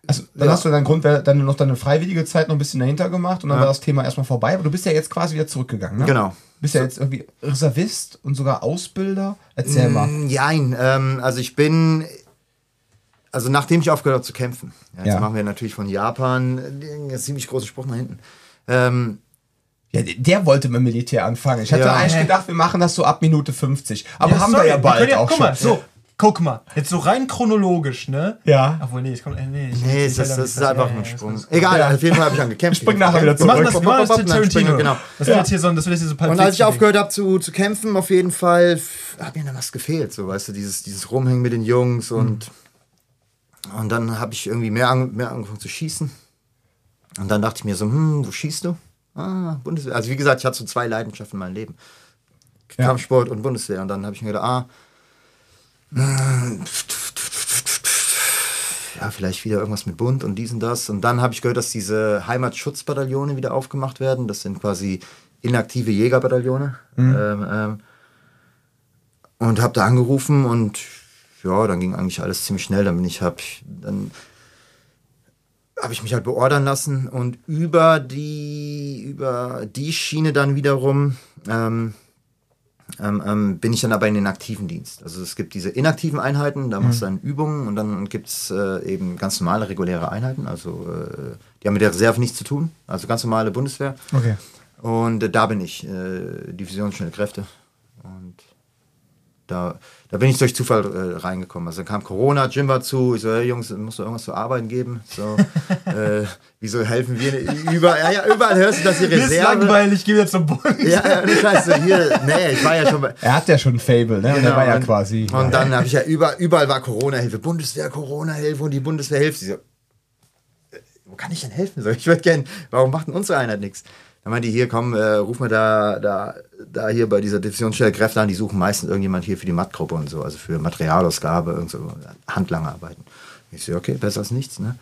Also, dann hast du deinen Grund, dann noch deine freiwillige Zeit noch ein bisschen dahinter gemacht und dann war das Thema erstmal vorbei. Aber du bist ja jetzt quasi wieder zurückgegangen, ne? Genau. Du bist ja jetzt irgendwie Reservist und sogar Ausbilder. Erzähl mal. Mm, Jein, ähm, also ich bin, also nachdem ich aufgehört habe zu kämpfen, ja, jetzt Ja. machen wir natürlich von Japan äh, einen ziemlich großen Spruch nach hinten. Ähm, Ja, der- wollte mit dem Militär anfangen. Ich hatte Ja. eigentlich gedacht, wir machen das so ab Minute 50. Aber Ja, haben sorry, wir ja bald ja, auch guck schon. mal, so. guck mal, jetzt so rein chronologisch, ne? Ja. Obwohl, nee, es kommt, äh, nee, ich- Nee, ich- das, ich- das ist einfach ein Sprung. das ist- Egal, auf jeden Fall habe ich dann gekämpft. spring nachher wieder Wir machen das, zurück. wir machen das jetzt Dann springen wir, Tarantino. Genau. Das wird Ja. jetzt hier so, das wird jetzt hier so Und als ich aufgehört habe zu, zu kämpfen, auf jeden Fall, hat mir dann was gefehlt, so weißt du, dieses, dieses Rumhängen mit den Jungs und, und dann habe ich irgendwie mehr, an, mehr angefangen zu schießen. Und dann dachte ich mir so, hm, wo schießt du? Ah, Bundeswehr. Also wie gesagt, ich hatte so zwei Leidenschaften in meinem Leben. Ja. Kampfsport und Bundeswehr. Und dann habe ich mir gedacht, ah, ja, vielleicht wieder irgendwas mit Bund und dies und das. Und dann habe ich gehört, dass diese Heimatschutzbataillone wieder aufgemacht werden. Das sind quasi inaktive Jägerbataillone. Ähm, ähm, und habe da angerufen und ja, dann ging eigentlich alles ziemlich schnell. Dann bin ich, hab, dann habe ich mich halt beordern lassen und über die, über die Schiene dann wiederum ähm, ähm, ähm, bin ich dann aber in den aktiven Dienst. Also es gibt diese inaktiven Einheiten, da machst du dann Übungen und dann gibt es äh, eben ganz normale, reguläre Einheiten. Also äh, die haben mit der Reserve nichts zu tun. Also ganz normale Bundeswehr. Okay. Und äh, da bin ich, äh, Division Schnelle Kräfte. Und da, da bin ich durch Zufall äh, reingekommen. Also dann kam Corona, Jim war zu. Ich so, hey Jungs, muss doch irgendwas zu arbeiten geben. So, äh, wieso helfen wir? Überall, ja, ja, überall hörst du, dass die Mir ist Reserve. langweilig, ich gehe wieder zum Bund. Ja, ja, nicht scheiße. Hier, nee, ich war ja schon bei. Er hat ja schon ein Fable, ne? und er war ja quasi. Genau, Und dann habe ich ja überall, überall war Corona-Hilfe, Bundeswehr, Corona-Hilfe und die Bundeswehr hilft. Ich so, äh, wo kann ich denn helfen? So, ich würde gerne, warum macht denn unsere Einheit nichts? Dann meinte die, hier, komm, äh, ruf mal da, da, da hier bei dieser Divisionsstelle Kräfte an, die suchen meistens irgendjemand hier für die Mattgruppe und so, also für Materialausgabe, irgend so Handlangarbeiten. Ich so, okay, besser als nichts, ne?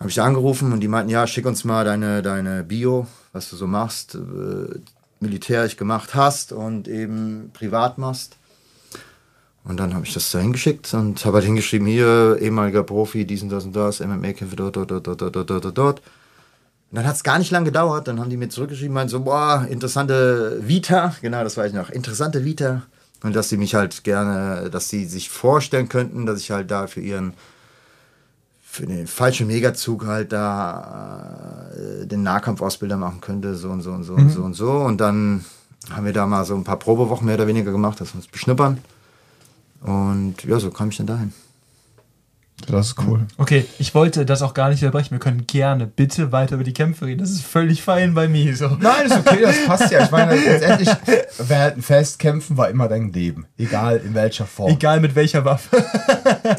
Habe ich da angerufen und die meinten, ja, schick uns mal deine, deine Bio, was du so machst, äh, militärisch gemacht hast und eben privat machst. Und dann habe ich das da hingeschickt und habe halt hingeschrieben, hier, ehemaliger Profi, dies und das und das, MMA-Kämpfe dort, dort, dort, dort, dort, dort, dort, dort. Und dann hat es gar nicht lange gedauert, dann haben die mir zurückgeschrieben, meinen so, boah, interessante Vita, genau, das weiß ich noch, interessante Vita. Und dass sie mich halt gerne, dass sie sich vorstellen könnten, dass ich halt da für ihren, für den falschen Megazug halt da äh, den Nahkampfausbilder machen könnte, so und so und so und so und so. Und dann haben wir da mal so ein paar Probewochen mehr oder weniger gemacht, dass wir uns beschnuppern. Und ja, so kam ich dann dahin. Das ist cool. Okay, ich wollte das auch gar nicht unterbrechen. Wir können gerne bitte weiter über die Kämpfe reden. Das ist völlig fein bei mir. So. Nein, ist okay, das passt ja. Ich meine, letztendlich, wir halten fest, kämpfen war immer dein Leben. Egal in welcher Form. Egal mit welcher Waffe.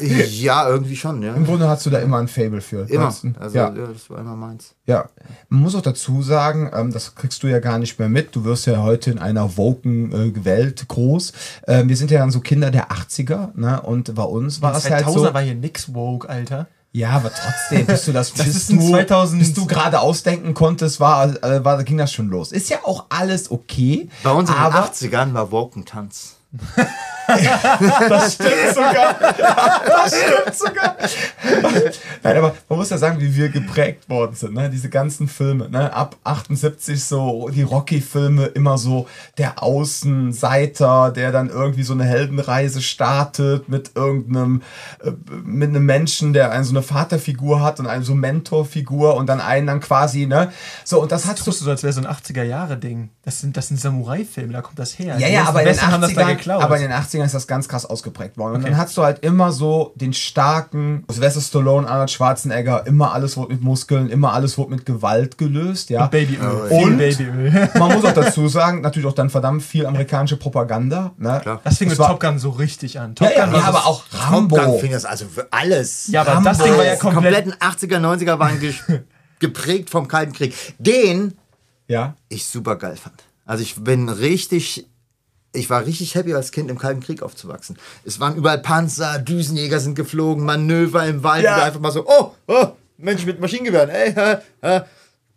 ja, irgendwie schon, ja. Im Grunde hast du da immer ein Fable für. Immer. Also, ja. ja. das war immer meins. Ja, man muss auch dazu sagen, ähm, das kriegst du ja gar nicht mehr mit. Du wirst ja heute in einer woken äh, Welt groß. Ähm, wir sind ja dann so Kinder der 80er, ne? Und bei uns war es halt 2000er so. war hier nix woke, Alter. Ja, aber trotzdem, bis du das, Das bis ist ein du, 2000 bis du gerade ausdenken konntest, war, äh, war, ging das schon los. Ist ja auch alles okay. Bei uns in den 80ern war Woken-Tanz. Das stimmt sogar. Das stimmt sogar. Nein, aber man muss ja sagen, wie wir geprägt worden sind. Ne? Diese ganzen Filme. Ne? Ab 78 so die Rocky-Filme immer so der Außenseiter, der dann irgendwie so eine Heldenreise startet mit irgendeinem, äh, mit einem Menschen, der einen so eine Vaterfigur hat und eine so Mentorfigur und dann einen dann quasi, ne? So, und das hat Das tust du so, als wäre so ein 80er-Jahre-Ding. Das sind, das sind Samurai-Filme, da kommt das her. Ja, ja, aber in, den Western haben das da 80ern, geklaut. aber in den 80ern ist das ganz krass ausgeprägt worden. Und Okay. dann hast du halt immer so den starken Sylvester Stallone, Arnold Schwarzenegger, immer alles wurde mit Muskeln, immer alles wurde mit Gewalt gelöst, ja. Und Babyöl. Und- Viel Babyöl. Man muss auch dazu sagen, natürlich auch dann verdammt viel amerikanische Propaganda. Ne? Klar. Das fing Es mit Top Gun so richtig an. Top Ja, ja, Gun ja, war aber auch Top Rambo. Gun fing das also für alles. Ja, aber das Ding war ja Die komplett. kompletten 80er, 90er waren geprägt vom Kalten Krieg. Den Ja. ich super geil fand. Also ich bin richtig, ich war richtig happy als Kind im Kalten Krieg aufzuwachsen. Es waren überall Panzer, Düsenjäger sind geflogen, Manöver im Wald, Ja. einfach mal so, oh, oh, Mensch mit Maschinengewehren, ey, hä, hä,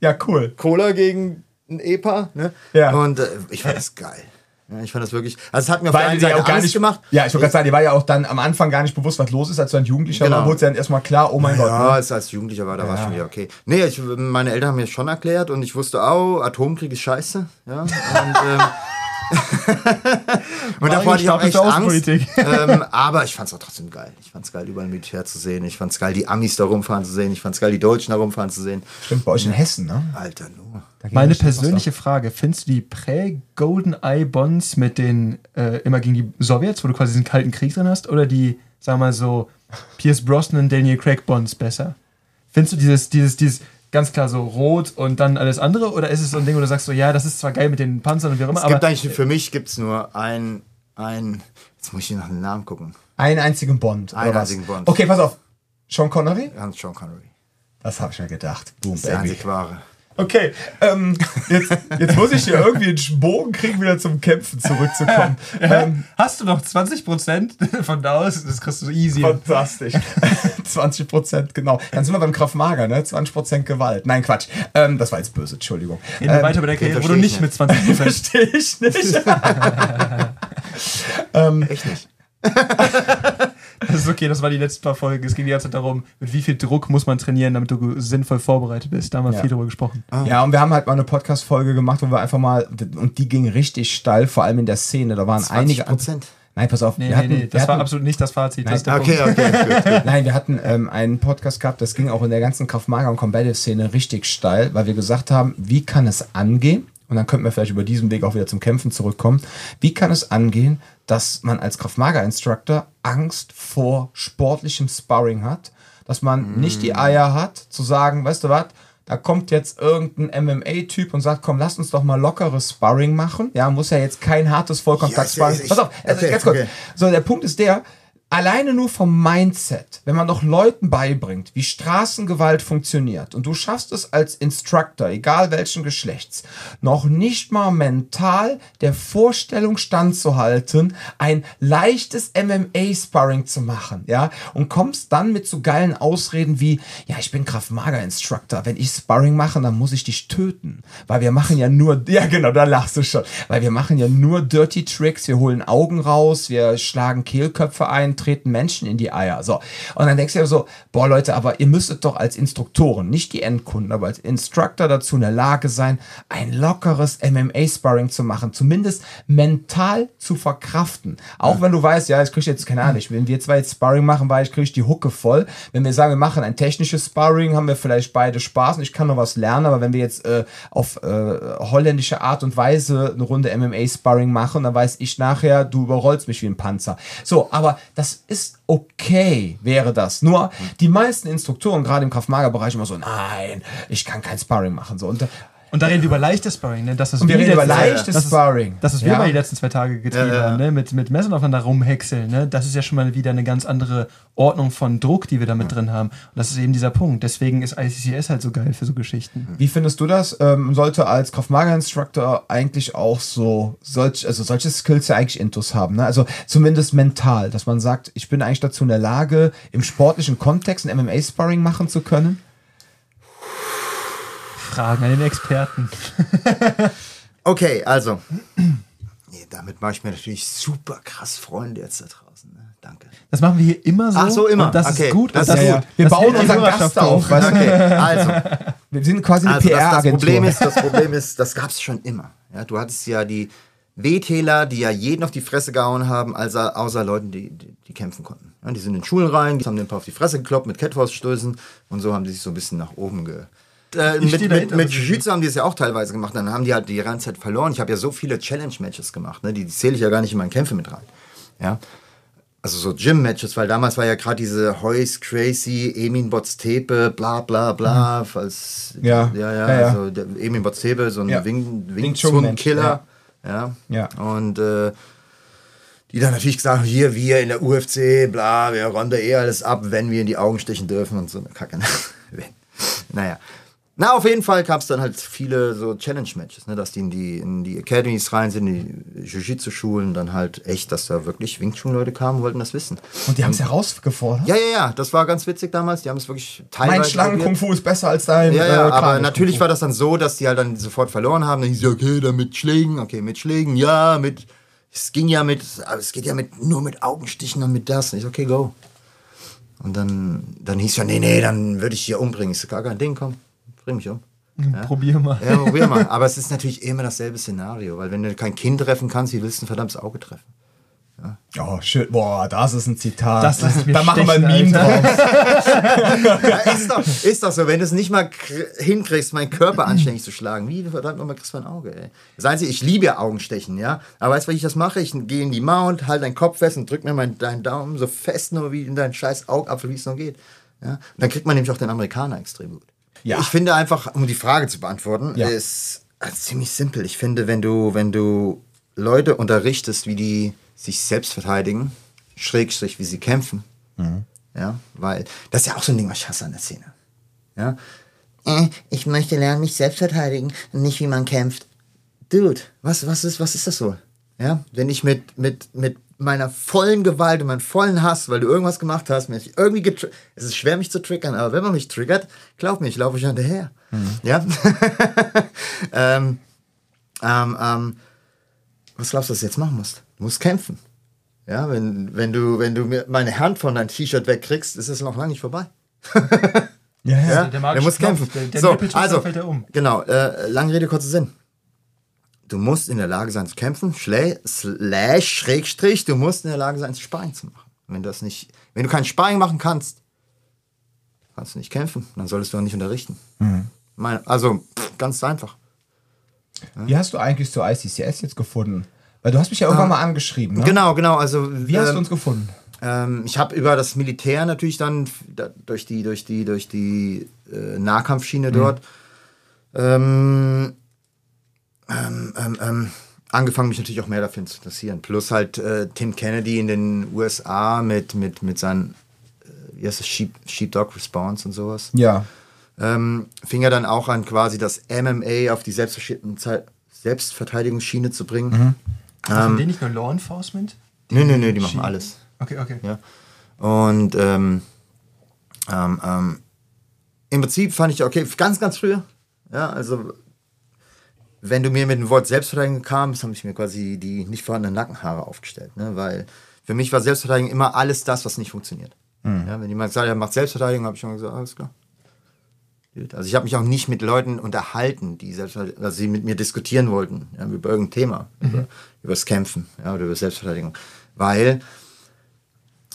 Ja, cool. Cola gegen ein EPA, ne? Ja. Und äh, ich fand das geil. Ja, ich fand das wirklich, also es hat mir auf der einen ja Seite auch gar nicht gemacht. Ja, ich wollte gerade sagen, die war ja auch dann am Anfang gar nicht bewusst, was los ist, als du ein Jugendlicher Genau. war, wurde ja dann erstmal klar, oh mein Ja, Gott. Ne? als, als Jugendlicher war, da war schon wieder okay. Nee, ich, meine Eltern haben mir schon erklärt und ich wusste auch, Atomkrieg ist scheiße. Ja? Und, ähm, und davor hatte ich auch echt Angst. Ähm, aber ich fand es auch trotzdem geil. Ich fand es geil, überall Militär zu sehen. Ich fand es geil, die Amis da rumfahren zu sehen. Ich fand es geil, die Deutschen da rumfahren zu sehen. Stimmt, bei euch in Hessen, ne? Alter, nur. Da Meine persönliche Frage, findest du die Prä-Golden-Eye-Bonds mit den äh, immer gegen die Sowjets, wo du quasi diesen kalten Krieg drin hast, oder die, sagen wir mal so, Pierce Brosnan, Daniel Craig Bonds besser? Findest du dieses, dieses, dieses ganz klar so rot und dann alles andere, oder ist es so ein Ding, wo du sagst so, ja, das ist zwar geil mit den Panzern und wie auch immer, Es gibt aber eigentlich, für mich gibt es nur ein, ein, jetzt muss ich nach dem Namen gucken. Einen einzigen Bond. Einen einzigen Bond. Okay, pass auf. Sean Connery? Hans Sean Connery. Das habe ich mir gedacht. Boom, Das ist der einzig wahre. Okay, ähm, jetzt, jetzt muss ich hier irgendwie einen Bogen kriegen, wieder zum Kämpfen zurückzukommen. ähm, hast du noch 20% von da aus? Das kriegst du easy. fantastisch. 20 Prozent, genau. Dann sind wir beim Kraftmager, ne? 20 Prozent Gewalt. Nein, Quatsch. Ähm, das war jetzt böse, Entschuldigung. Reden wir Ähm, weiter bei der Karriere, wo du nicht ich mit 20% Verstehe ich nicht. Echt nicht. Das ist okay, das war die letzten paar Folgen. Es ging die ganze Zeit darum, mit wie viel Druck muss man trainieren, damit du sinnvoll vorbereitet bist. Da haben wir Ja. viel drüber gesprochen. Ja, und wir haben halt mal eine Podcast-Folge gemacht, wo wir einfach mal, und die ging richtig steil, vor allem in der Szene. Da waren 20 einige. Prozent. Nein, pass auf. Nee, wir nee, hatten, nee, wir das war hatten, absolut nicht das Fazit. das ist der Okay, Punkt. okay, gut, gut. Nein, wir hatten ähm, einen Podcast gehabt, das ging auch in der ganzen Kraftmager- und Combative-Szene richtig steil, weil wir gesagt haben, wie kann es angehen? Und dann könnten wir vielleicht über diesen Weg auch wieder zum Kämpfen zurückkommen. Wie kann es angehen, dass man als Kraftmager-Instructor Angst vor sportlichem Sparring hat? Dass man nicht die Eier hat, zu sagen, weißt du was, da kommt jetzt irgendein MMA-Typ und sagt, komm, lass uns doch mal lockeres Sparring machen. Ja, muss ja jetzt kein hartes Vollkontakt-Sparring. Ja, Pass auf, also okay, ganz kurz. okay. So, der Punkt ist der, alleine nur vom Mindset, wenn man doch Leuten beibringt, wie Straßengewalt funktioniert und du schaffst es als Instructor, egal welchen Geschlechts, noch nicht mal mental der Vorstellung standzuhalten, ein leichtes MMA-Sparring zu machen, ja, und kommst dann mit so geilen Ausreden wie, ja, ich bin Kraft-Mager-Instructor, wenn ich Sparring mache, dann muss ich dich töten, weil wir machen ja nur, ja genau, da lachst du schon, weil wir machen ja nur Dirty Tricks, wir holen Augen raus, wir schlagen Kehlköpfe ein, treten Menschen in die Eier, so. Und dann denkst du ja so, boah Leute, aber ihr müsstet doch als Instruktoren, nicht die Endkunden, aber als Instructor dazu in der Lage sein, ein lockeres MMA-Sparring zu machen, zumindest mental zu verkraften. Auch wenn du weißt, ja, ich krieg jetzt, keine Ahnung, wenn wir zwei jetzt Sparring machen, weil ich kriege die Hucke voll. Wenn wir sagen, wir machen ein technisches Sparring, haben wir vielleicht beide Spaß und ich kann noch was lernen, aber wenn wir jetzt äh, auf äh, holländische Art und Weise eine Runde MMA-Sparring machen, dann weiß ich nachher, du überrollst mich wie ein Panzer. So, aber das ist okay, wäre das. Nur die meisten Instruktoren, gerade im Kraft-Mager-Bereich, immer so, nein, ich kann kein Sparring machen. So, und, äh, Und da reden wir über leichtes Sparring, ne? Das ist und wir reden über leichtes das ist- Sparring. Das ist wir mal die letzten zwei Tage getrieben Ja, ja. haben, ne? Mit, mit Messern aufeinander rumhäckseln, ne? Das ist ja schon mal wieder eine ganz andere Ordnung von Druck, die wir da mit drin haben. Und das ist eben dieser Punkt. Deswegen ist ICCS halt so geil für so Geschichten. Wie findest du das? Ähm, sollte als Kraft-Mager-Instructor eigentlich auch so solch, also solche Skills ja eigentlich Intus haben, ne? Also zumindest mental, dass man sagt, ich bin eigentlich dazu in der Lage, im sportlichen Kontext ein MMA-Sparring machen zu können. Fragen an den Experten. Okay, also. Nee, damit mache ich mir natürlich super krass Freunde jetzt da draußen. Ne? Danke. Das machen wir hier immer so. Ach so, immer. Und das Okay, ist gut. das und ist ja. gut. Wir das bauen unseren Gast auf, weißt du? Okay, also. Wir sind quasi eine Also das, das, PR-Agentur. Problem ist, das Problem ist, das gab es schon immer. Ja, du hattest ja die Wehtäler, die ja jeden auf die Fresse gehauen haben, also außer Leuten, die, die, die kämpfen konnten. Ja, die sind in Schulen rein, die haben den paar auf die Fresse gekloppt mit Catfauststößen und so haben die sich so ein bisschen nach oben ge... Äh, mit mit, mit Jiu-Jitsu haben die es ja auch teilweise gemacht, dann haben die halt die ganze Zeit verloren. Ich habe ja so viele Challenge-Matches gemacht, ne? die, die zähle ich ja gar nicht in meine Kämpfe mit rein. Ja, also so Gym-Matches, weil damals war ja gerade diese Heus, Crazy, Emin Botstepe, bla bla bla, falls, Mhm. Ja, ja, ja, ja, ja. also der Emin Botstepe, so ein Ja. Wing, Wing Wing Chun Mensch, Killer, ja. Ja. und äh, die dann natürlich gesagt haben, hier, wir in der UFC, bla, wir räumen da eh alles ab, wenn wir in die Augen stechen dürfen und so eine Kacke. Wenn. naja. Na, auf jeden Fall gab es dann halt viele so Challenge-Matches, ne, dass die in die, in die Academies rein sind, in die Jiu-Jitsu-Schulen, dann halt echt, dass da wirklich Wing Chun-Leute kamen und wollten das wissen. Und die haben es herausgefordert. Ja, ja, ja, das war ganz witzig damals. Die haben es wirklich teilweise. mein Schlangen-Kung-Fu ist besser als dein Ja, ja, äh, aber natürlich war das dann so, dass die halt dann sofort verloren haben. Dann hieß okay, dann mit Schlägen, okay, mit Schlägen, ja, mit. Es ging ja mit, aber es geht ja mit nur mit Augenstichen und mit das. Und ich so, okay, go. Und dann, dann hieß ja, nee, nee, dann würde ich dich ja umbringen. Ich so, gar kein Ding, komm, bring mich um. Probier mal. Ja, probier mal. Aber es ist natürlich immer dasselbe Szenario, weil wenn du kein Kind treffen kannst, wie willst du ein verdammtes Auge treffen? Oh, schön. Boah, das ist ein Zitat. Das mir da machen wir ein Meme Alter. draus. Ja, ist, doch, ist doch so, wenn du es nicht mal kr- hinkriegst, meinen Körper anständig zu schlagen, wie verdammt nochmal kriegst du ein Auge, ey? Das Einzige, ich liebe ja Augenstechen, ja. Aber weißt du, wie ich das mache? Ich gehe in die Mount, halte deinen Kopf fest und drück mir meinen, deinen Daumen so fest nur wie in deinen scheiß Augapfel, wie es noch geht. Ja? Und dann kriegt man nämlich auch den Amerikaner extrem gut. Ja. Ich finde einfach, um die Frage zu beantworten, Ja. ist äh, ziemlich simpel. Ich finde, wenn du, wenn du Leute unterrichtest, wie die sich selbst verteidigen, schrägstrich, wie sie kämpfen, ja, weil das ist ja auch so ein Ding, was ich hasse an der Szene. Ja, äh, ich möchte lernen, mich selbst verteidigen, nicht wie man kämpft. Dude, was, was, ist, was ist das so? Ja, wenn ich mit, mit, mit meiner vollen Gewalt und meinem vollen Hass, weil du irgendwas gemacht hast, mich irgendwie getri- es ist schwer, mich zu triggern, aber wenn man mich triggert, glaub mir, ich laufe schon hinterher. Ja. ähm, ähm, ähm, was glaubst du, was du jetzt machen musst? Du musst kämpfen. Ja, wenn, wenn du, wenn du mir meine Hand von deinem T-Shirt wegkriegst, ist es noch lange nicht vorbei. Ja, ja. Ja, der der, muss kämpfen. der- der so, also, fällt er um. Genau, äh, lange Rede, kurzer Sinn. Du musst in der Lage sein zu kämpfen, slash, Schrägstrich, du musst in der Lage sein, Sparring zu machen. Wenn, das nicht, wenn du kein Sparring machen kannst, kannst du nicht kämpfen. Dann solltest du auch nicht unterrichten. Mhm. Mein, also, pff, ganz einfach. Wie hast du eigentlich zur ICCS jetzt gefunden? Weil du hast mich ja irgendwann mal angeschrieben, ne? Genau, genau. Also, Wie hast ähm, du uns gefunden? Ähm, ich habe über das Militär natürlich dann da, durch die durch die durch die äh, Nahkampfschiene dort ähm, ähm, ähm, ähm, angefangen, mich natürlich auch mehr dafür zu interessieren. Plus halt äh, Tim Kennedy in den USA mit mit mit seinen äh, wie heißt das Sheep, Sheepdog Response und sowas. Ja. Ähm, fing er dann auch an, quasi das MMA auf die Selbstverteidigungsschiene zu bringen. Machen die nicht nur Law Enforcement? Nö, nö, nö, die machen alles. Okay, okay. Ja. Und ähm, ähm, ähm, im Prinzip fand ich, okay, ganz, ganz früher, ja, also wenn du mir mit dem Wort Selbstverteidigung kamst, habe ich mir quasi die nicht vorhandenen Nackenhaare aufgestellt, ne? weil für mich war Selbstverteidigung immer alles das, was nicht funktioniert. Ja, wenn jemand sagt, er macht Selbstverteidigung, habe ich schon gesagt, alles klar. Also ich habe mich auch nicht mit Leuten unterhalten, die also sie mit mir diskutieren wollten, ja, über irgendein Thema, über, über das Kämpfen ja, oder über Selbstverteidigung. Weil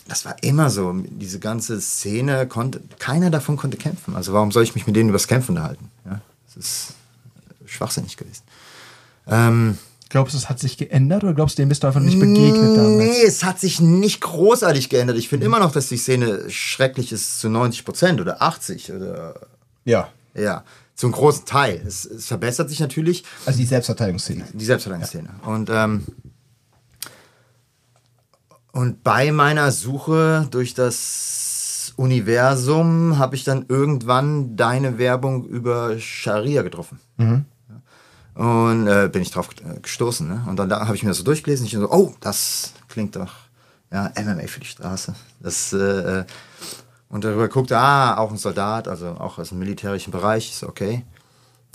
das war immer so, diese ganze Szene konnte, keiner davon konnte kämpfen. Also warum soll ich mich mit denen über das Kämpfen unterhalten? Ja, das ist schwachsinnig gewesen. Ähm, Glaubst du, es hat sich geändert oder glaubst du, dem bist du einfach nicht begegnet damals? Nee, es hat sich nicht großartig geändert. Ich finde immer noch, dass die Szene schrecklich ist zu 90 Prozent oder 80 oder Ja. ja, zum großen Teil. Es, es verbessert sich natürlich Also die Selbstverteidigungsszene. die Selbstverteidigungsszene. Und, ähm, und bei meiner Suche durch das Universum habe ich dann irgendwann deine Werbung über Scharia getroffen. Ja. Und äh, bin ich drauf äh, gestoßen. Ne? Und dann da habe ich mir das so durchgelesen. Ich so, oh, das klingt doch ja, MMA für die Straße. Das, äh, äh, und darüber guckte, ah, auch ein Soldat, also auch aus dem militärischen Bereich. Ich so, okay.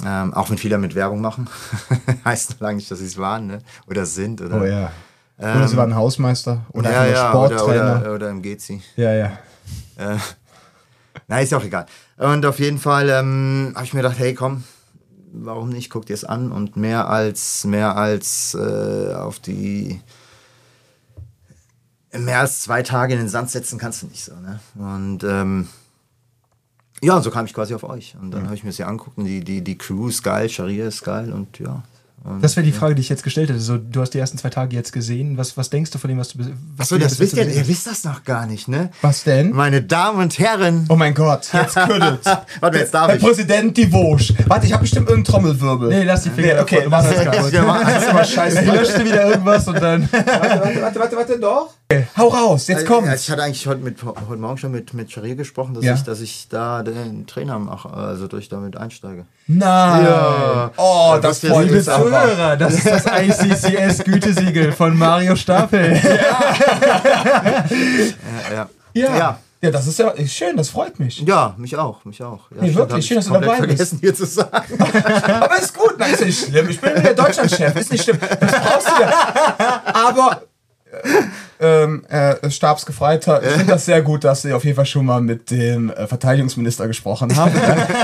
Ähm, auch wenn viele mit Werbung machen. heißt noch lange nicht, dass sie es waren ne? oder sind. Oder, Oh ja. Oder sie waren Hausmeister oder ja, ja, Sporttrainer. Oder, oder, oder im Gezi. ja, ja. Äh, na, ist ja auch egal. Und auf jeden Fall ähm, habe ich mir gedacht, hey, komm, warum nicht? Guck dir es an. Und mehr als, mehr als äh, auf die. Mehr als zwei Tage in den Sand setzen kannst du nicht so. Ne? Und ähm, ja, so kam ich quasi auf euch. Und dann habe ich mir das hier angeguckt und die, die, die Crew ist geil, Sharia ist geil und ja. Und, Das wäre die Frage, die ich jetzt gestellt hätte. So, du hast die ersten zwei Tage jetzt gesehen. Was, was denkst du von dem, was du was Achso, du das wisst ihr, ihr wisst das noch gar nicht, ne? Was denn? Meine Damen und Herren. Oh mein Gott, jetzt kürdelt. Warte, jetzt darf Herr ich. Präsident Divouche. Warte, ich habe bestimmt irgendeinen Trommelwirbel. Nee, lass die Finger Nee, okay, du machst das wir machen- Das ist aber scheiße. Ich löschte wieder irgendwas und dann. Warte, warte, warte, warte, warte, doch. Okay, hau raus, jetzt kommt's. Ja, ich hatte eigentlich heute, mit, heute Morgen schon mit, mit Sharia gesprochen, dass, Ja. ich, dass ich da den Trainer mache, also durch damit einsteige. Nein. Ja. Oh, das das freut. Zuhörer, das ist das ICCS-Gütesiegel von Mario Stapel. Ja, ja. Ja. Ja. ja. das ist ja schön, das freut mich. Ja, mich auch, mich auch. Ja, Nee, wirklich, schön, dass du dabei bist. vergessen hier zu sagen. Aber ist gut, nein, ist nicht schlimm. Ich bin der Deutschlandchef, ist nicht schlimm. Das brauchst du ja. Aber äh, ähm, äh, Stabsgefreiter, ich finde das sehr gut, dass Sie auf jeden Fall schon mal mit dem äh, Verteidigungsminister gesprochen haben.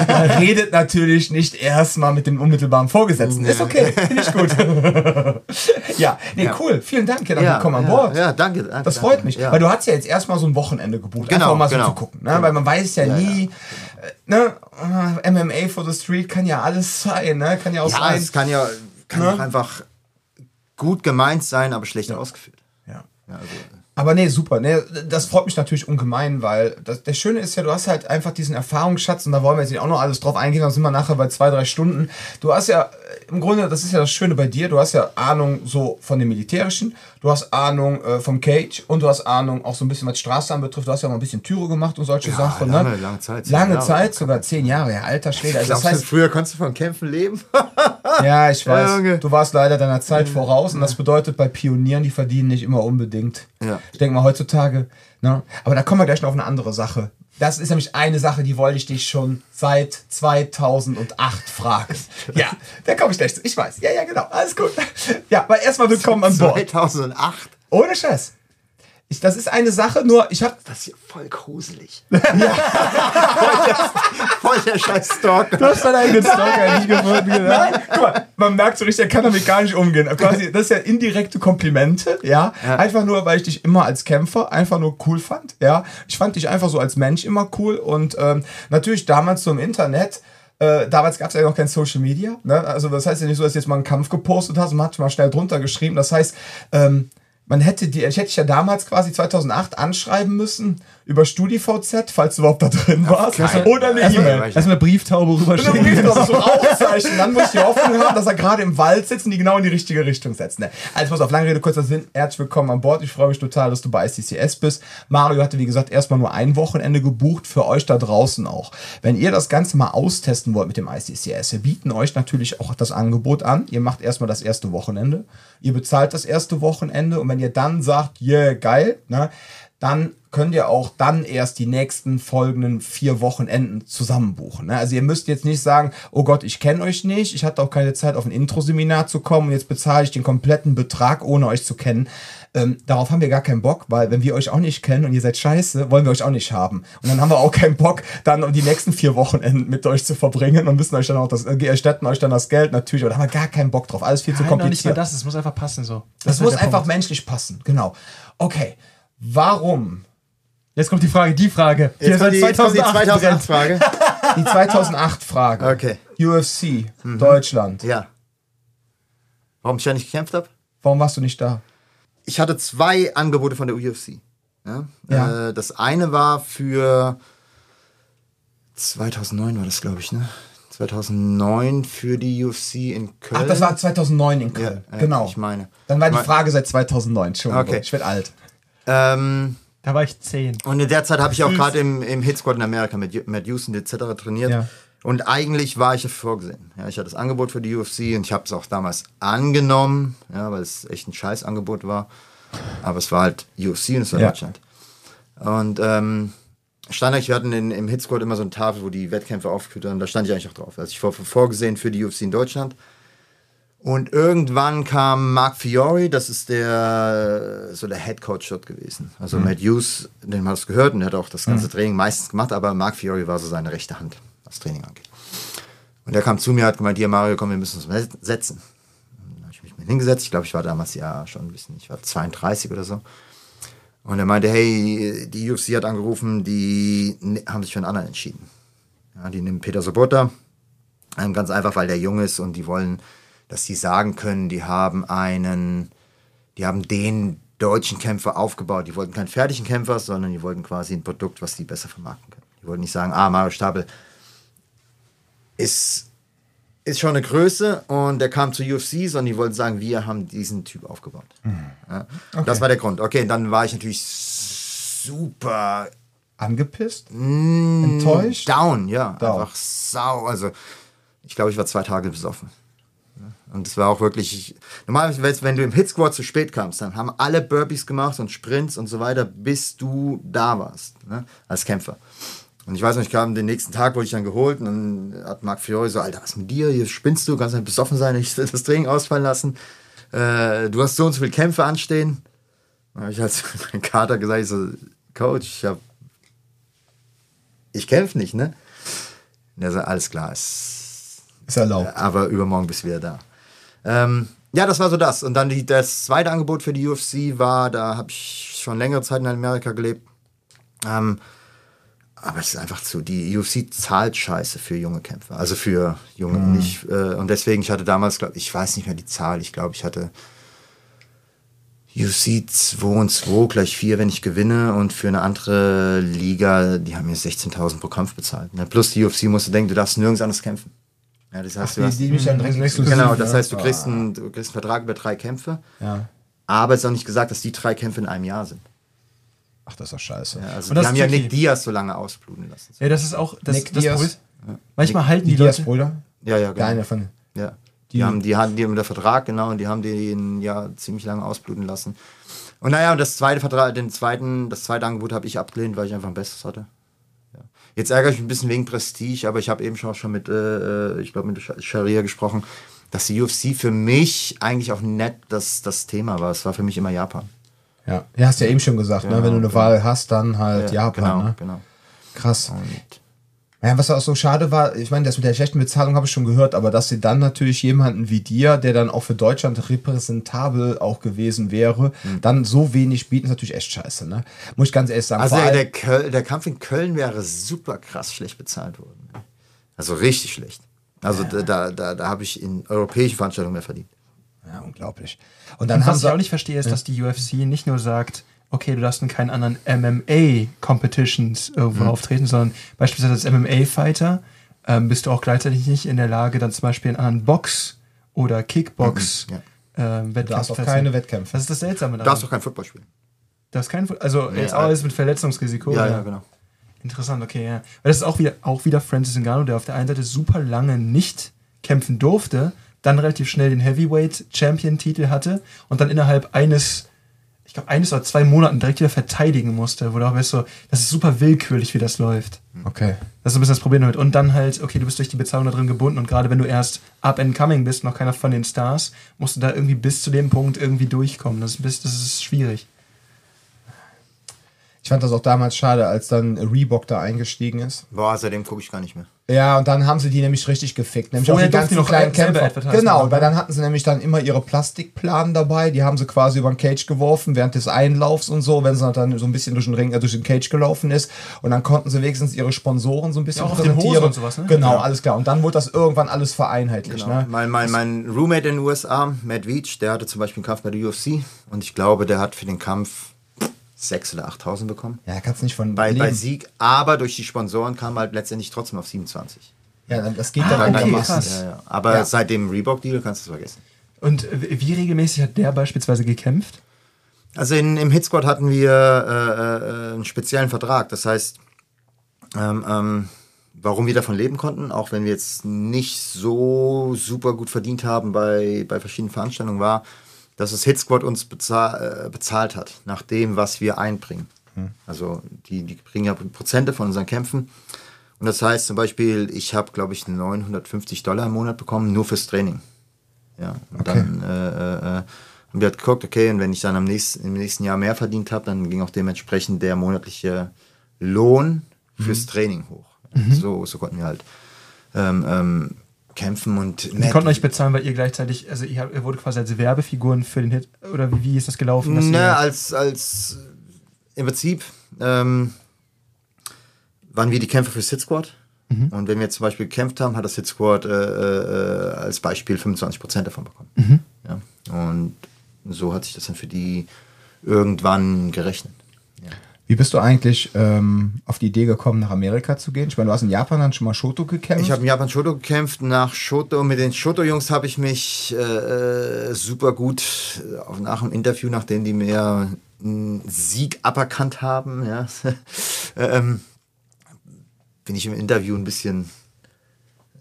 Man redet natürlich nicht erstmal mit dem unmittelbaren Vorgesetzten. Ist okay, finde ich gut. ja, nee, Ja. cool. Vielen Dank, ja, dann Ja, komm an Bord. ja, danke, danke, Das freut mich, Ja. weil du hast ja jetzt erstmal so ein Wochenende gebucht, Genau, einfach mal so genau. zu gucken, ne? weil man weiß ja, nie, äh, ne, äh, MMA for the Street kann ja alles sein, ne? kann ja auch sein. es kann ja kann Ne? auch einfach gut gemeint sein, aber schlecht ausgeführt. Also, Aber nee, super. Nee, das freut mich natürlich ungemein, weil das, das Schöne ist ja, du hast halt einfach diesen Erfahrungsschatz und da wollen wir jetzt nicht auch noch alles drauf eingehen, dann sind wir nachher bei zwei, drei Stunden. Du hast ja, äh, im Grunde, das ist ja das Schöne bei dir, du hast ja Ahnung so von dem Militärischen, du hast Ahnung äh, vom Cage und du hast Ahnung auch so ein bisschen, was Straße anbetrifft. Du hast ja auch mal ein bisschen Türe gemacht und solche Ja, Sachen. lange, ne? lange Zeit, Lange Jahre. Zeit, sogar zehn Jahre, ja, alter Schwede. Also das heißt, früher konntest du von Kämpfen leben? ja, ich weiß, Junge. du warst leider deiner Zeit voraus und das bedeutet, bei Pionieren, die verdienen nicht immer unbedingt. Ja. Ich denke mal heutzutage, ne? Aber da kommen wir gleich noch auf eine andere Sache. Das ist nämlich eine Sache, die wollte ich dich schon seit 2008 fragen. Ja, da komme ich gleich zu. Ich weiß. Ja, ja, genau. Alles gut. Ja, aber erstmal willkommen an Bord. 2008. Ohne Scheiß. Ich, das ist eine Sache, nur ich habe Das ist ja voll gruselig. voll, der, voll der scheiß Stalker. Du hast deinen eigenen Stalker nicht gefunden. Genau. Nein, guck mal, man merkt so richtig, er kann damit gar nicht umgehen. Quasi, das ist ja indirekte Komplimente, ja? Ja. Einfach nur, weil ich dich immer als Kämpfer einfach nur cool fand, ja. Ich fand dich einfach so als Mensch immer cool und ähm, natürlich damals so im Internet. Äh, damals gab es ja noch kein Social Media. Ne? Also das heißt ja nicht so, dass du jetzt mal einen Kampf gepostet hast und man hat mal schnell drunter geschrieben. Das heißt, ähm, man hätte die, ich hätte dich ja damals quasi 2008 anschreiben müssen über StudiVZ, falls du überhaupt da drin warst, keinen- oder eine E-Mail. Erstmal Brieftaube rüberschicken. rief das so Rauchzeichen. Dann muss ich die Hoffnung haben, dass er gerade im Wald sitzt und die genau in die richtige Richtung setzt. Ne? Also pass auf, lange Rede, kurzer Sinn. Herzlich willkommen an Bord. Ich freue mich total, dass du bei ICCS bist. Mario hatte, wie gesagt, erstmal nur ein Wochenende gebucht, für euch da draußen auch. Wenn ihr das Ganze mal austesten wollt mit dem ICCS, wir bieten euch natürlich auch das Angebot an. Ihr macht erstmal das erste Wochenende. Ihr bezahlt das erste Wochenende und wenn ihr dann sagt, yeah, geil, ne, dann könnt ihr auch dann erst die nächsten folgenden vier Wochenenden zusammen. Ne? Also ihr müsst jetzt nicht sagen, oh Gott, ich kenne euch nicht, ich hatte auch keine Zeit auf ein Intro-Seminar zu kommen und jetzt bezahle ich den kompletten Betrag, ohne euch zu kennen. Ähm, darauf haben wir gar keinen Bock, weil wenn wir euch auch nicht kennen und ihr seid scheiße, wollen wir euch auch nicht haben. Und dann haben wir auch keinen Bock, dann die nächsten vier Wochenenden mit euch zu verbringen und müssen euch dann auch das, äh, erstatten euch dann das Geld natürlich, aber da haben wir gar keinen Bock drauf. Alles viel zu Nein, nicht kompliziert. mal das, es muss einfach passen so. Das, ist muss der einfach Punkt. menschlich passen, genau. Okay, warum Jetzt kommt die Frage, die Frage. Jetzt kommt die, jetzt kommt die 2008 2008-Frage. Die 2008-Frage. Okay. UFC, Deutschland. Ja. Warum ich ja nicht gekämpft habe? Warum warst du nicht da? Ich hatte zwei Angebote von der UFC. Ja? Ja. Äh, das eine war für 2009 war das, glaube ich, ne? 2009 für die UFC in Köln. Ach, das war 2009 in Köln. ja, genau. Ich meine. Dann war die Frage seit 2009. Entschuldigung, Okay. ich werde alt. Ähm, Da war ich 10. und in der Zeit habe ich auch gerade im, im Hit Squad in Amerika mit Matt Houston etc. trainiert. Ja. Und eigentlich war ich dafür vorgesehen. Ja, ich hatte das Angebot für die UFC und ich habe es auch damals angenommen, ja, weil es echt ein Scheißangebot war. Aber es war halt UFC und es war Ja. Deutschland. Und ähm, stand eigentlich, wir hatten in, im Hit Squad immer so eine Tafel, wo die Wettkämpfe aufgeführt waren. Da stand ich eigentlich auch drauf. Also ich war vorgesehen für die UFC in Deutschland. Und irgendwann kam Mark Fiore, das ist der so der Head Coach dort gewesen. Also Matt Hughes, den hast du gehört und der hat auch das ganze Training meistens gemacht, aber Mark Fiore war so seine rechte Hand, was Training angeht. Und er kam zu mir, hat gemeint, hier Mario, komm, wir müssen uns setzen. Dann habe ich mich mit hingesetzt. Ich glaube, ich war damals ja schon ein bisschen, ich war 32 oder so. Und er meinte, hey, die UFC hat angerufen, die ne- haben sich für einen anderen entschieden. Ja, die nehmen Peter Sobotta. Ähm, ganz einfach, weil der jung ist und die wollen, dass sie sagen können, die haben einen, die haben den deutschen Kämpfer aufgebaut. Die wollten keinen fertigen Kämpfer, sondern die wollten quasi ein Produkt, was die besser vermarkten können. Die wollten nicht sagen, ah, Mario Stabel ist, ist schon eine Größe und der kam zur UFC, sondern die wollten sagen, wir haben diesen Typ aufgebaut. Ja, Das war der Grund. Okay, dann war ich natürlich super Angepisst? Mm, Enttäuscht? Down, ja. Down. Einfach sau. Also, ich glaube, ich war zwei Tage besoffen. Und es war auch wirklich. Ich, normalerweise, wenn du im Hit Squad zu spät kamst, dann haben alle Burpees gemacht und Sprints und so weiter, bis du da warst, ne, als Kämpfer. Und ich weiß noch, ich kam den nächsten Tag, wurde ich dann geholt und dann hat Marc Fiore so, Alter, was ist mit dir? Hier spinnst du, kannst nicht besoffen sein, nicht das Training ausfallen lassen. Äh, du hast so und so viele Kämpfe anstehen. Dann habe ich halt zu meinem Kater gesagt, ich so, Coach, ich hab, ich kämpfe nicht, ne? Und er sagt, alles klar, ist, Ist erlaubt. aber übermorgen bist du wieder da. Ähm, ja, das war so das. Und dann die, das zweite Angebot für die UFC war, da habe ich schon längere Zeit in Amerika gelebt. Ähm, aber es ist einfach zu, die UFC zahlt scheiße für junge Kämpfer. Also für junge, nicht. Äh, und deswegen, ich hatte damals, glaube ich, weiß nicht mehr die Zahl, ich glaube, ich hatte UFC 2 und 2 gleich 4, wenn ich gewinne. Und für eine andere Liga, die haben mir 16.000 pro Kampf bezahlt. Ne? Plus die UFC musst du denken, du darfst nirgends anders kämpfen. Ja, das heißt, du hast, mich dann exklusiv, genau, das heißt, du kriegst, einen, du kriegst einen Vertrag über drei Kämpfe. Ja. Aber es ist auch nicht gesagt, dass die drei Kämpfe in einem Jahr sind. Ach, das ist doch scheiße. Ja, also Und die das haben ja. Nick Diaz so lange ausbluten lassen. Ja, das ist auch das, Nick das Diaz. Problem. Manchmal halten Die die Leute. Diaz-Brüder? Ja, ja, genau. Deine von. Ja. Die- Die, haben, die hatten die haben der Vertrag, genau, und die haben den ja ziemlich lange ausbluten lassen. Und naja, und das zweite Vertrag, den zweiten, das zweite Angebot habe ich abgelehnt, weil ich einfach ein besseres hatte. Ja. Jetzt ärgere ich mich ein bisschen wegen Prestige, aber ich habe eben schon auch schon mit, äh, äh, ich glaube, mit Sharia gesprochen, dass die UFC für mich eigentlich auch nett das, das Thema war. Es war für mich immer Japan. Ja. ja, hast ja eben schon gesagt, ne? Ja, wenn du eine genau. Wahl hast, dann halt Japan. Genau, Ne? genau. Krass. Und Ja, was auch so schade war, ich meine, das mit der schlechten Bezahlung habe ich schon gehört, aber dass sie dann natürlich jemanden wie dir, der dann auch für Deutschland repräsentabel auch gewesen wäre, Hm. dann so wenig bieten, ist natürlich echt scheiße, ne? Muss ich ganz ehrlich sagen. Also der, Köl der Kampf in Köln wäre super krass schlecht bezahlt worden. Also richtig schlecht. Also da, da, da, da habe ich in europäischen Veranstaltungen mehr verdient. Ja, unglaublich. Und dann Und haben was ich sie auch nicht verstehe, ist, dass die UFC nicht nur sagt, okay, du darfst in keinen anderen MMA-Competitions irgendwo auftreten, sondern beispielsweise als MMA-Fighter ähm, bist du auch gleichzeitig nicht in der Lage, dann zum Beispiel in anderen Box- oder Kickbox Mhm, ähm, Du darfst auch keine. Wettkämpfe. Das ist das Seltsame Du daran. darfst doch kein Football spielen. Du darfst kein, also jetzt Ja, auch alles mit Verletzungsrisiko. Ja, ja, genau. Interessant, okay, ja. Weil das ist auch wieder, auch wieder Francis Ngannou, der auf der einen Seite super lange nicht kämpfen durfte, dann relativ schnell den Heavyweight Champion Titel hatte und dann innerhalb eines, ich glaube eines oder zwei Monaten direkt wieder verteidigen musste, wo du auch weißt so, das ist super willkürlich, wie das läuft. Okay. Das ist ein bisschen das Problem damit. Und dann halt, okay, du bist durch die Bezahlung da drin gebunden und gerade wenn du erst up and coming bist, noch keiner von den Stars, musst du da irgendwie bis zu dem Punkt irgendwie durchkommen. Das ist, das ist schwierig. Ich fand das auch damals schade, als dann Reebok da eingestiegen ist. Boah, seitdem gucke ich gar nicht mehr. Ja, und dann haben sie die nämlich richtig gefickt. Nämlich Vorher auch die ganzen die noch kleinen Kämpfer. Genau, weil dann hatten sie nämlich dann immer ihre Plastikplanen dabei. Die haben sie quasi über den Cage geworfen während des Einlaufs und so, wenn sie dann so ein bisschen durch den Ring, äh, durch den Cage gelaufen ist. Und dann konnten sie wenigstens ihre Sponsoren so ein bisschen Ja, auch auf den Hosen präsentieren. und sowas, ne? Genau, Ja. alles klar. Und dann wurde das irgendwann alles vereinheitlicht. Genau. Ne? Mein, mein, mein Roommate in den USA, Matt Veach, der hatte zum Beispiel einen Kampf bei der UFC und ich glaube, der hat für den Kampf 6.000 oder 8.000 bekommen. Ja, kannst nicht von Bei, bei Sieg, aber durch die Sponsoren kam halt letztendlich trotzdem auf 27. Ja, das geht Ah, dann okay, krass. Ja, ja. Aber Ja. seit dem Reebok-Deal kannst du es vergessen. Und wie regelmäßig hat der beispielsweise gekämpft? Also in, im Hit Squad hatten wir äh, äh, einen speziellen Vertrag. Das heißt, ähm, ähm, warum wir davon leben konnten, auch wenn wir jetzt nicht so super gut verdient haben bei, bei verschiedenen Veranstaltungen, war, dass das Hit Squad uns bezahl, äh, bezahlt hat, nach dem, was wir einbringen. Also die, die bringen ja Prozente von unseren Kämpfen. Und das heißt zum Beispiel, ich habe, glaube ich, 950 Dollar im Monat bekommen, nur fürs Training. Ja, und Okay. dann äh, äh, äh, haben wir halt geguckt, okay, und wenn ich dann am nächsten, im nächsten Jahr mehr verdient habe, dann ging auch dementsprechend der monatliche Lohn fürs Training hoch. So, so konnten wir halt ähm, ähm, kämpfen und Die konnten euch bezahlen, weil ihr gleichzeitig, also ihr, wurde quasi als Werbefiguren für den Hit, oder wie, wie ist das gelaufen? dass als, als im Prinzip ähm, waren wir die Kämpfer für Hit Squad. Mhm. Und wenn wir zum Beispiel gekämpft haben, hat das Hit Squad äh, äh, als Beispiel 25% davon bekommen. Mhm. Ja. Und so hat sich das dann für die irgendwann gerechnet. Wie bist du eigentlich ähm, auf die Idee gekommen, nach Amerika zu gehen? Ich meine, du hast in Japan dann schon mal Shoto gekämpft. Ich habe in Japan Shoto gekämpft. Nach Shoto, mit den Shoto-Jungs habe ich mich äh, äh, super gut, äh, auch nach dem Interview, nachdem die mir einen Sieg aberkannt haben, ja, ähm, bin ich im Interview ein bisschen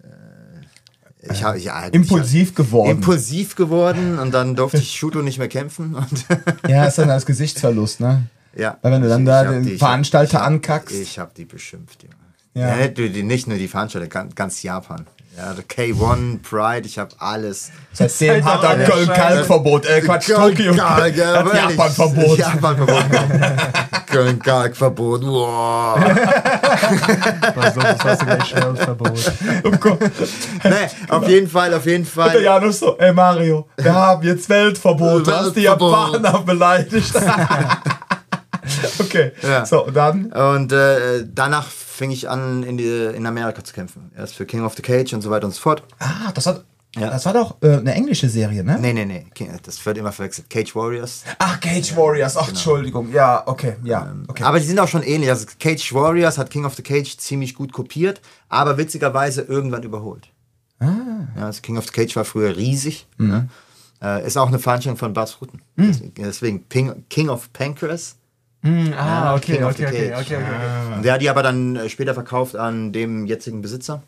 äh, ich hab, ja, Impulsiv ich, geworden. Impulsiv geworden und dann durfte ich Shuto nicht mehr kämpfen. Ja, ist dann als Gesichtsverlust, ne? Ja, Weil wenn du dann Ich- da ich den die- ich Veranstalter hab- ankackst. Ich habe die beschimpft, Junge. Ja. Ja. nicht, nur die, nicht nur die Veranstalter, ganz, ganz Japan. Ja, der K1, Pride, ich habe alles. Seitdem hat er Köln-Kalk-Verbot. Äh, Quatsch, Tokio. Kalk, ja. Japan-Verbot. Japan-Verbot. Köln-Kalk-Verbot. Wow. War so, das war so gleich Schwellverbot. Oh Gott. Nee, auf jeden Fall, auf jeden Der Fall. Janus so, ey Mario, wir haben jetzt Weltverbot. Du hast die. Japaner beleidigt. okay, Ja. so, und dann? Und äh, danach fing ich an, in, die, in Amerika zu kämpfen. Erst für King of the Cage und so weiter und so fort. Ah, das, hat, Ja. das war doch äh, eine englische Serie, ne? Nee, nee, nee, das wird immer verwechselt. Cage Warriors. Ach, Cage Warriors, ach, Entschuldigung. Ja, okay, ja, okay. Aber die sind auch schon ähnlich. Also Cage Warriors hat King of the Cage ziemlich gut kopiert, aber witzigerweise irgendwann überholt. Ah. Ja, also King of the Cage war früher riesig. Mhm. Ne? Äh, ist auch eine Veranstaltung von Bas Rutten. Deswegen, deswegen Ping, King of Pancras. Ah, okay, okay, okay, okay. Und der hat die aber dann äh, später verkauft an dem jetzigen Besitzer.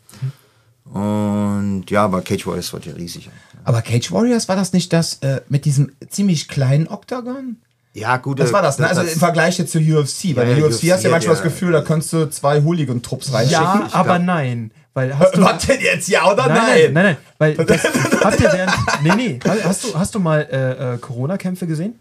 Und ja, aber Cage Warriors wird ja riesig. Aber Cage Warriors, war das nicht das äh, mit diesem ziemlich kleinen Oktagon? Ja, gut. Das war das, ne? Also im Vergleich jetzt zu UFC. Weil Ja, ja, UFC, UFC hast du ja manchmal hat das ja- Gefühl, da kannst du zwei Hooligan-Trupps reinschicken. Ja, aber nein. Weil hast du. Was denn jetzt, ja oder nein? Nein, nein, nein, nein, weil das, habt ihr während. Nee, nee, hast du, hast du mal äh, äh, Corona-Kämpfe gesehen?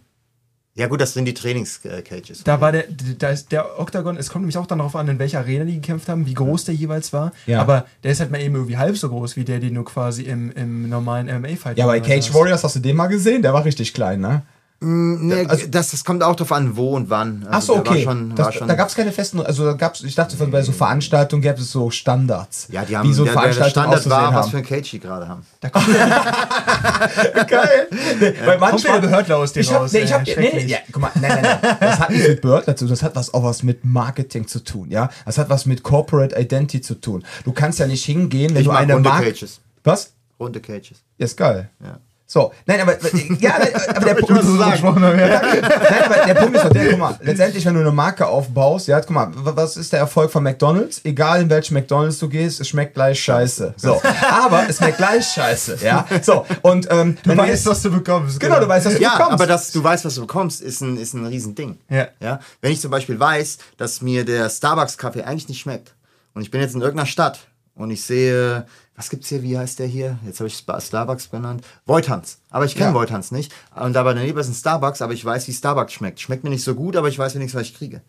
Ja, gut, das sind die Trainings-Cages. Da war der, da ist der Oktagon, es kommt nämlich auch darauf an, in welcher Arena die gekämpft haben, wie groß der jeweils war. Ja. Aber der ist halt mal eben irgendwie halb so groß wie der, den du quasi im, im normalen MMA-Fight Ja, bei Cage Warriors hast du den mal gesehen? Der war richtig klein, ne? Nee, Also- das, das kommt auch darauf an, wo und wann. Ach so, der okay. War schon, das, war schon, da gab es keine festen, also da gab's, ich dachte, bei so Veranstaltungen gäbe es so Standards. ja, die haben, wie so der, der Standard war, auszusehen was für haben. ein Cage die gerade haben. Geil. Nee, weil manchmal, der Behördler aus dir ich hab, raus, nee, ich hab, nee, ja, guck mal, nein, nein, nein. Das hat nichts mit Behördler zu tun, das hat was, auch was mit Marketing zu tun, ja. Das hat was mit Corporate Identity zu tun. Du kannst ja nicht hingehen, wenn Ich du mag eine Marke... Cages. Was? Runde Cages. Ja, ist geil. Ja. So, nein, aber, ja, aber der Punkt, sagen. Nein, aber der Punkt ist doch der, guck mal, letztendlich, wenn du eine Marke aufbaust, ja, guck mal, was ist der Erfolg von McDonalds? Egal in welchen McDonalds du gehst, es schmeckt gleich scheiße. So, aber es schmeckt gleich scheiße, ja. So, und ähm, Du weißt, jetzt- was du bekommst. genau, du weißt, was du Ja, bekommst. aber dass du weißt, was du bekommst, ist ein, ist ein Riesending. Ja. Ja? Wenn ich zum Beispiel weiß, dass mir der Starbucks-Kaffee eigentlich nicht schmeckt und ich bin jetzt in irgendeiner Stadt und ich sehe, was gibt's hier, wie heißt der hier? Jetzt habe ich Starbucks genannt. Voithans. Aber ich kenne Ja. Voithans nicht. Und aber daneben ist ein Starbucks, aber ich weiß, wie Starbucks schmeckt. Schmeckt mir nicht so gut, aber ich weiß wenigstens, was ich kriege.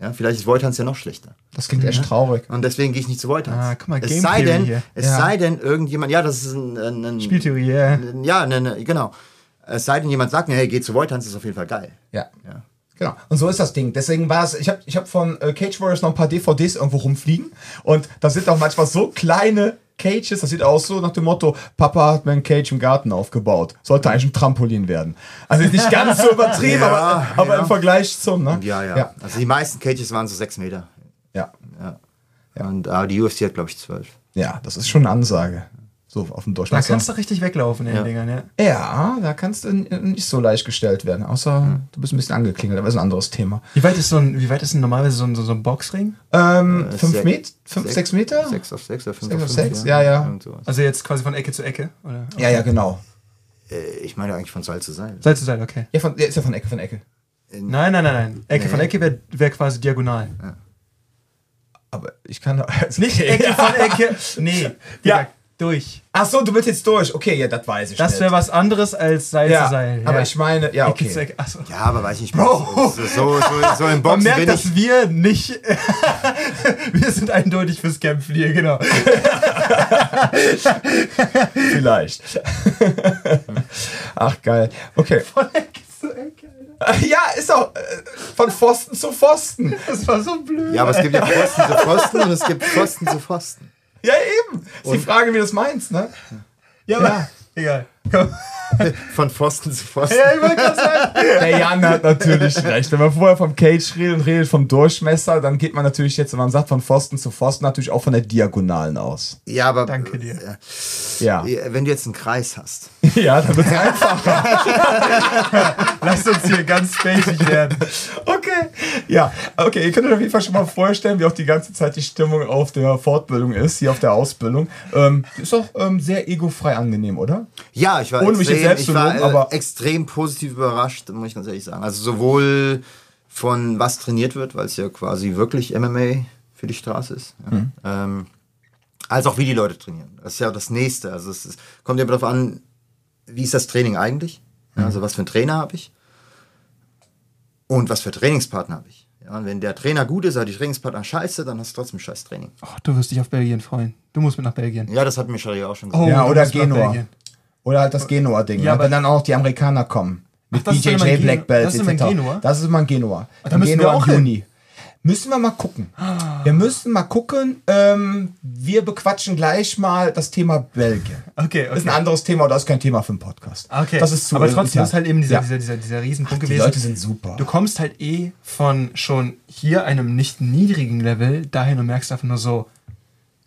Ja, vielleicht ist Voithans ja noch schlechter. das klingt echt traurig. Und deswegen gehe ich nicht zu Voithans. Ah, guck mal, es Game sei Theory denn, hier. es Ja. sei denn, irgendjemand, ja, das ist ein, ein, ein Spieltheorie, ja. Ja, ne, ne, genau. Es sei denn, jemand sagt mir, hey, geh zu Voithans, ist auf jeden Fall geil. Ja. Ja. Genau. Und so ist das Ding. Deswegen war es, ich habe ich hab von äh, Cage Warriors noch ein paar DVDs irgendwo rumfliegen. Und da sind auch manchmal so kleine Cages, das sieht aus so nach dem Motto, Papa hat mir ein Cage im Garten aufgebaut. Sollte eigentlich ein Trampolin werden. Also nicht ganz so übertrieben, Ja, aber, aber ja. im Vergleich zum, ne? Ja, ja, Ja. Also die meisten Cages waren so sechs Meter. Ja. Ja. Und ah, die UFC hat, glaube ich, zwölf. Ja, das ist schon eine Ansage. So auf dem Da Durchmesser. kannst du richtig weglaufen in Ja. den Dingern, ja. ja, da kannst du nicht so leicht gestellt werden. Außer du bist ein bisschen angeklingelt, aber ist ein anderes Thema. Wie weit ist so ein, wie weit ist denn normalerweise so ein, so, ein Boxring? Ähm, Äh, fünf sech- Meter? Fünf, sech- sechs Meter? Sechs auf sechs oder fünf Sechs auf auf fünf, sechs? Ja, ja. Sowas. Also jetzt quasi von Ecke zu Ecke? Oder? Ja, ja, genau. Äh, ich meine eigentlich von Seil zu Seil. Seite zu Seite, okay. Ja, von, ja, ist ja von Ecke, von Ecke. Nein, nein, nein, nein. Ecke Nee. von Ecke wäre wär quasi diagonal. Aber ich kann Nicht Ecke von Ecke. Nee. Ja. Durch. Ach so, du willst jetzt durch. Okay, ja, das weiß ich. Das wäre was anderes als Seil ja, zu Seil. Aber ja. ich meine, ja, okay. Achso. Ja, aber weiß ich nicht. Bro. So, so, so, so im Man Boxen merkt, bin dass ich. wir nicht. wir sind eindeutig fürs Kämpfen hier, genau. Vielleicht. Ach, geil. Okay. Von Ecke zu Ecke. Ja, ist auch äh, von Pfosten zu Pfosten. Das war so blöd. Ja, aber es gibt ja Pfosten zu Pfosten und es gibt Pfosten zu Pfosten. Ja, eben. Ist die Frage, wie du das meinst, ne? Ja, aber. Egal. Von Pfosten zu Pfosten. Ja, ich wollte gerade sagen. Der Jan hat natürlich recht. Wenn man vorher vom Cage redet und redet vom Durchmesser, dann geht man natürlich jetzt, wenn man sagt von Pfosten zu Pfosten, natürlich auch von der Diagonalen aus. Ja, aber. Danke dir. äh, Ja. Wenn du jetzt einen Kreis hast. Ja, dann wird es einfacher. Lasst uns hier ganz basic werden. Okay. Ja, okay, ihr könnt euch auf jeden Fall schon mal vorstellen, wie auch die ganze Zeit die Stimmung auf der Fortbildung ist, hier auf der Ausbildung. Ähm, ist doch ähm, sehr egofrei angenehm, oder? Ja, ich war, Ohne mich jetzt extrem, selbst ich war loben, äh, aber- extrem positiv überrascht, muss ich ganz ehrlich sagen. Also sowohl von was trainiert wird, weil es ja quasi wirklich MMA für die Straße ist. Ja. Mhm. Ähm, Als auch wie die Leute trainieren. Das ist ja das Nächste. Also es ist, kommt ja darauf an, wie ist das Training eigentlich? Ja, also was für einen Trainer habe ich? Und was für Trainingspartner habe ich? Ja, und wenn der Trainer gut ist, aber die Trainingspartner scheiße, dann hast du trotzdem scheiß Training. Oh, du wirst dich auf Belgien freuen. Du musst mit nach Belgien. Ja, das hat mir Sharia auch schon gesagt. Oh, Ja, oder Genua. Oder halt das Genua-Ding. Ja, aber- wenn dann auch die Amerikaner kommen. Mit immer BJJ Black Belts das ist immer. Genua? Das ist immer in Genua. da In müssen wir Genua auch im hin. Juni. Müssen wir mal gucken. Wir müssen mal gucken. Ähm, wir bequatschen gleich mal das Thema Belgien. Okay, Das ist ein okay. anderes Thema, das ist kein Thema für einen Podcast. Okay. Das ist zu Aber trotzdem ist halt eben dieser, Ja. dieser, dieser, dieser Riesenpunkt Die gewesen. Leute sind super. Du kommst halt eh von schon hier einem nicht niedrigen Level dahin und merkst einfach nur so,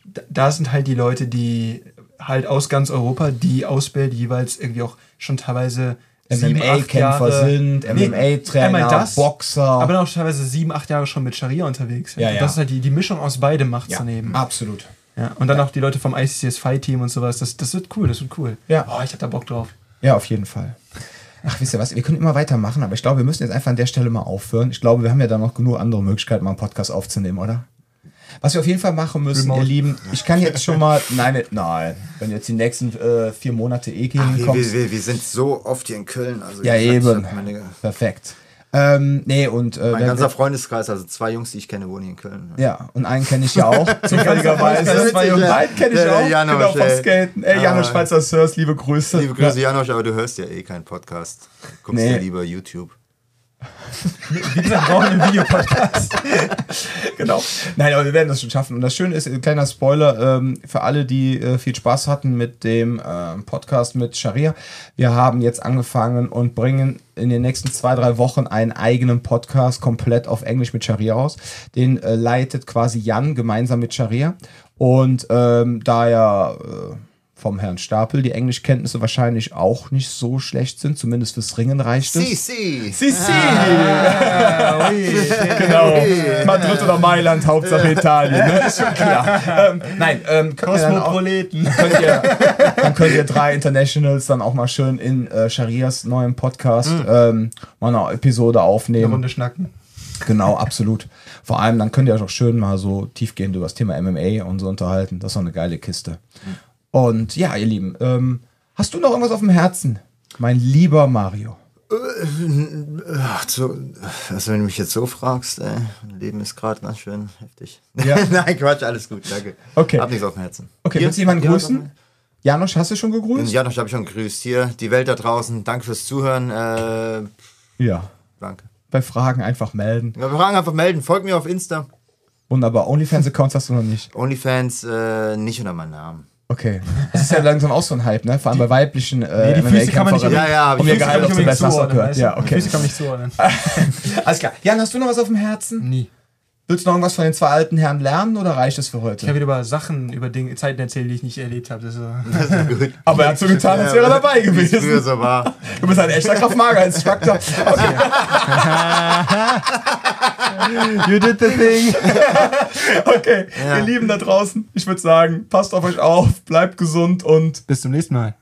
da, da sind halt die Leute, die halt aus ganz Europa, die ausbilden, jeweils irgendwie auch schon teilweise sieben, acht MMA-Kämpfer sind, MMA-Trainer, Boxer. Aber dann auch teilweise sieben, acht Jahre schon mit Scharia unterwegs. sind. Ja, ja. Das ist halt die, die Mischung aus beidem macht's ja, daneben. absolut. Ja. Und dann auch die Leute vom ICCS Fight Team und sowas. Das, das wird cool, das wird cool. Ja. Oh, ich hab da Bock drauf. Ja, auf jeden Fall. Ach, wisst ihr was? Wir können immer weitermachen, aber ich glaube, wir müssen jetzt einfach an der Stelle mal aufhören. Ich glaube, wir haben ja dann noch genug andere Möglichkeiten, mal einen Podcast aufzunehmen, oder? Was wir auf jeden Fall machen müssen, Remote. ihr Lieben, ich kann jetzt schon mal, nein, nein, wenn jetzt die nächsten äh, vier Monate eh gehen Wir, kommt, wir, wir, wir sind so oft hier in Köln. Also ja eben, perfekt. Ähm, nee, und äh, mein ganzer Freundeskreis, also zwei Jungs, die ich kenne, wohnen hier in Köln. ja, und einen kenne ich ja auch, zufälligerweise. Zwei Jungs, einen kenne ich Der- der auch, Janosch, genau, vom. Skaten. Ey, Janusz Ah. Schweizer Sirs, liebe Grüße. Liebe Grüße, Janosch, aber du hörst ja eh keinen Podcast. Guckst Nee. dir lieber YouTube. Wie gesagt, wir brauchen einen Videopodcast. genau. Nein, aber wir werden das schon schaffen. Und das Schöne ist, ein kleiner Spoiler ähm, für alle, die äh, viel Spaß hatten mit dem ähm, Podcast mit Sharia. Wir haben jetzt angefangen und bringen in den nächsten zwei, drei Wochen einen eigenen Podcast komplett auf Englisch mit Sharia aus. Den äh, leitet quasi Jan gemeinsam mit Sharia. Und ähm, da ja äh, vom Herrn Stapel die Englischkenntnisse wahrscheinlich auch nicht so schlecht sind, zumindest fürs Ringen reicht es. Si, si. Si, si. genau. Madrid oder Mailand, Hauptsache Italien. Ne? Ist schon klar. ähm, nein, ähm, könnt ihr dann, könnt ihr, dann könnt ihr drei Internationals dann auch mal schön in äh, Sharias neuem Podcast ähm, mal eine Episode Eine aufnehmen. Runde schnacken. Genau, absolut. Vor allem, dann könnt ihr euch auch schön mal so tiefgehend über das Thema MMA und so unterhalten. Das ist doch eine geile Kiste. Und ja, ihr Lieben, ähm, hast du noch irgendwas auf dem Herzen? Mein lieber Mario. Ach, so, also wenn du mich jetzt so fragst, ey, mein Leben ist gerade ganz schön heftig. Ja. Nein, Quatsch, alles gut, danke. Okay. Hab nichts auf dem Herzen. Okay, Hier? willst du jemanden Ja, grüßen? Janosch, hast du schon gegrüßt? Ja, das habe ich schon gegrüßt. Hier, die Welt da draußen, danke fürs Zuhören. Äh, Ja. danke. Bei Fragen einfach melden. Ja, wir fragen einfach melden. Folgt mir auf Insta. Wunderbar. OnlyFans-Accounts hast du noch nicht. OnlyFans äh, nicht unter meinem Namen. Okay. Das ist ja langsam auch so ein Hype, ne? Vor allem bei weiblichen äh, Nee, die Füße kann man nicht-. Ja, ja, um ihr Gehalt ich zu gehört. Ja, Die okay. Füße kann man nicht zuordnen. Alles klar. Jan, hast du noch was auf dem Herzen? Nie. Willst du noch irgendwas von den zwei alten Herren lernen oder reicht es für Ich habe heute? wieder über Sachen, über Dinge, Zeiten erzählt, die ich nicht erlebt habe. Das ist, Das ist gut. Aber er hat so getan, als wäre er dabei Wie es früher gewesen. so war. Du bist ein echter Kraftmager-Instructor. Okay. you did the thing. okay. Ja. Ihr Lieben da draußen, ich würde sagen, passt auf euch auf, bleibt gesund und Bis zum nächsten Mal.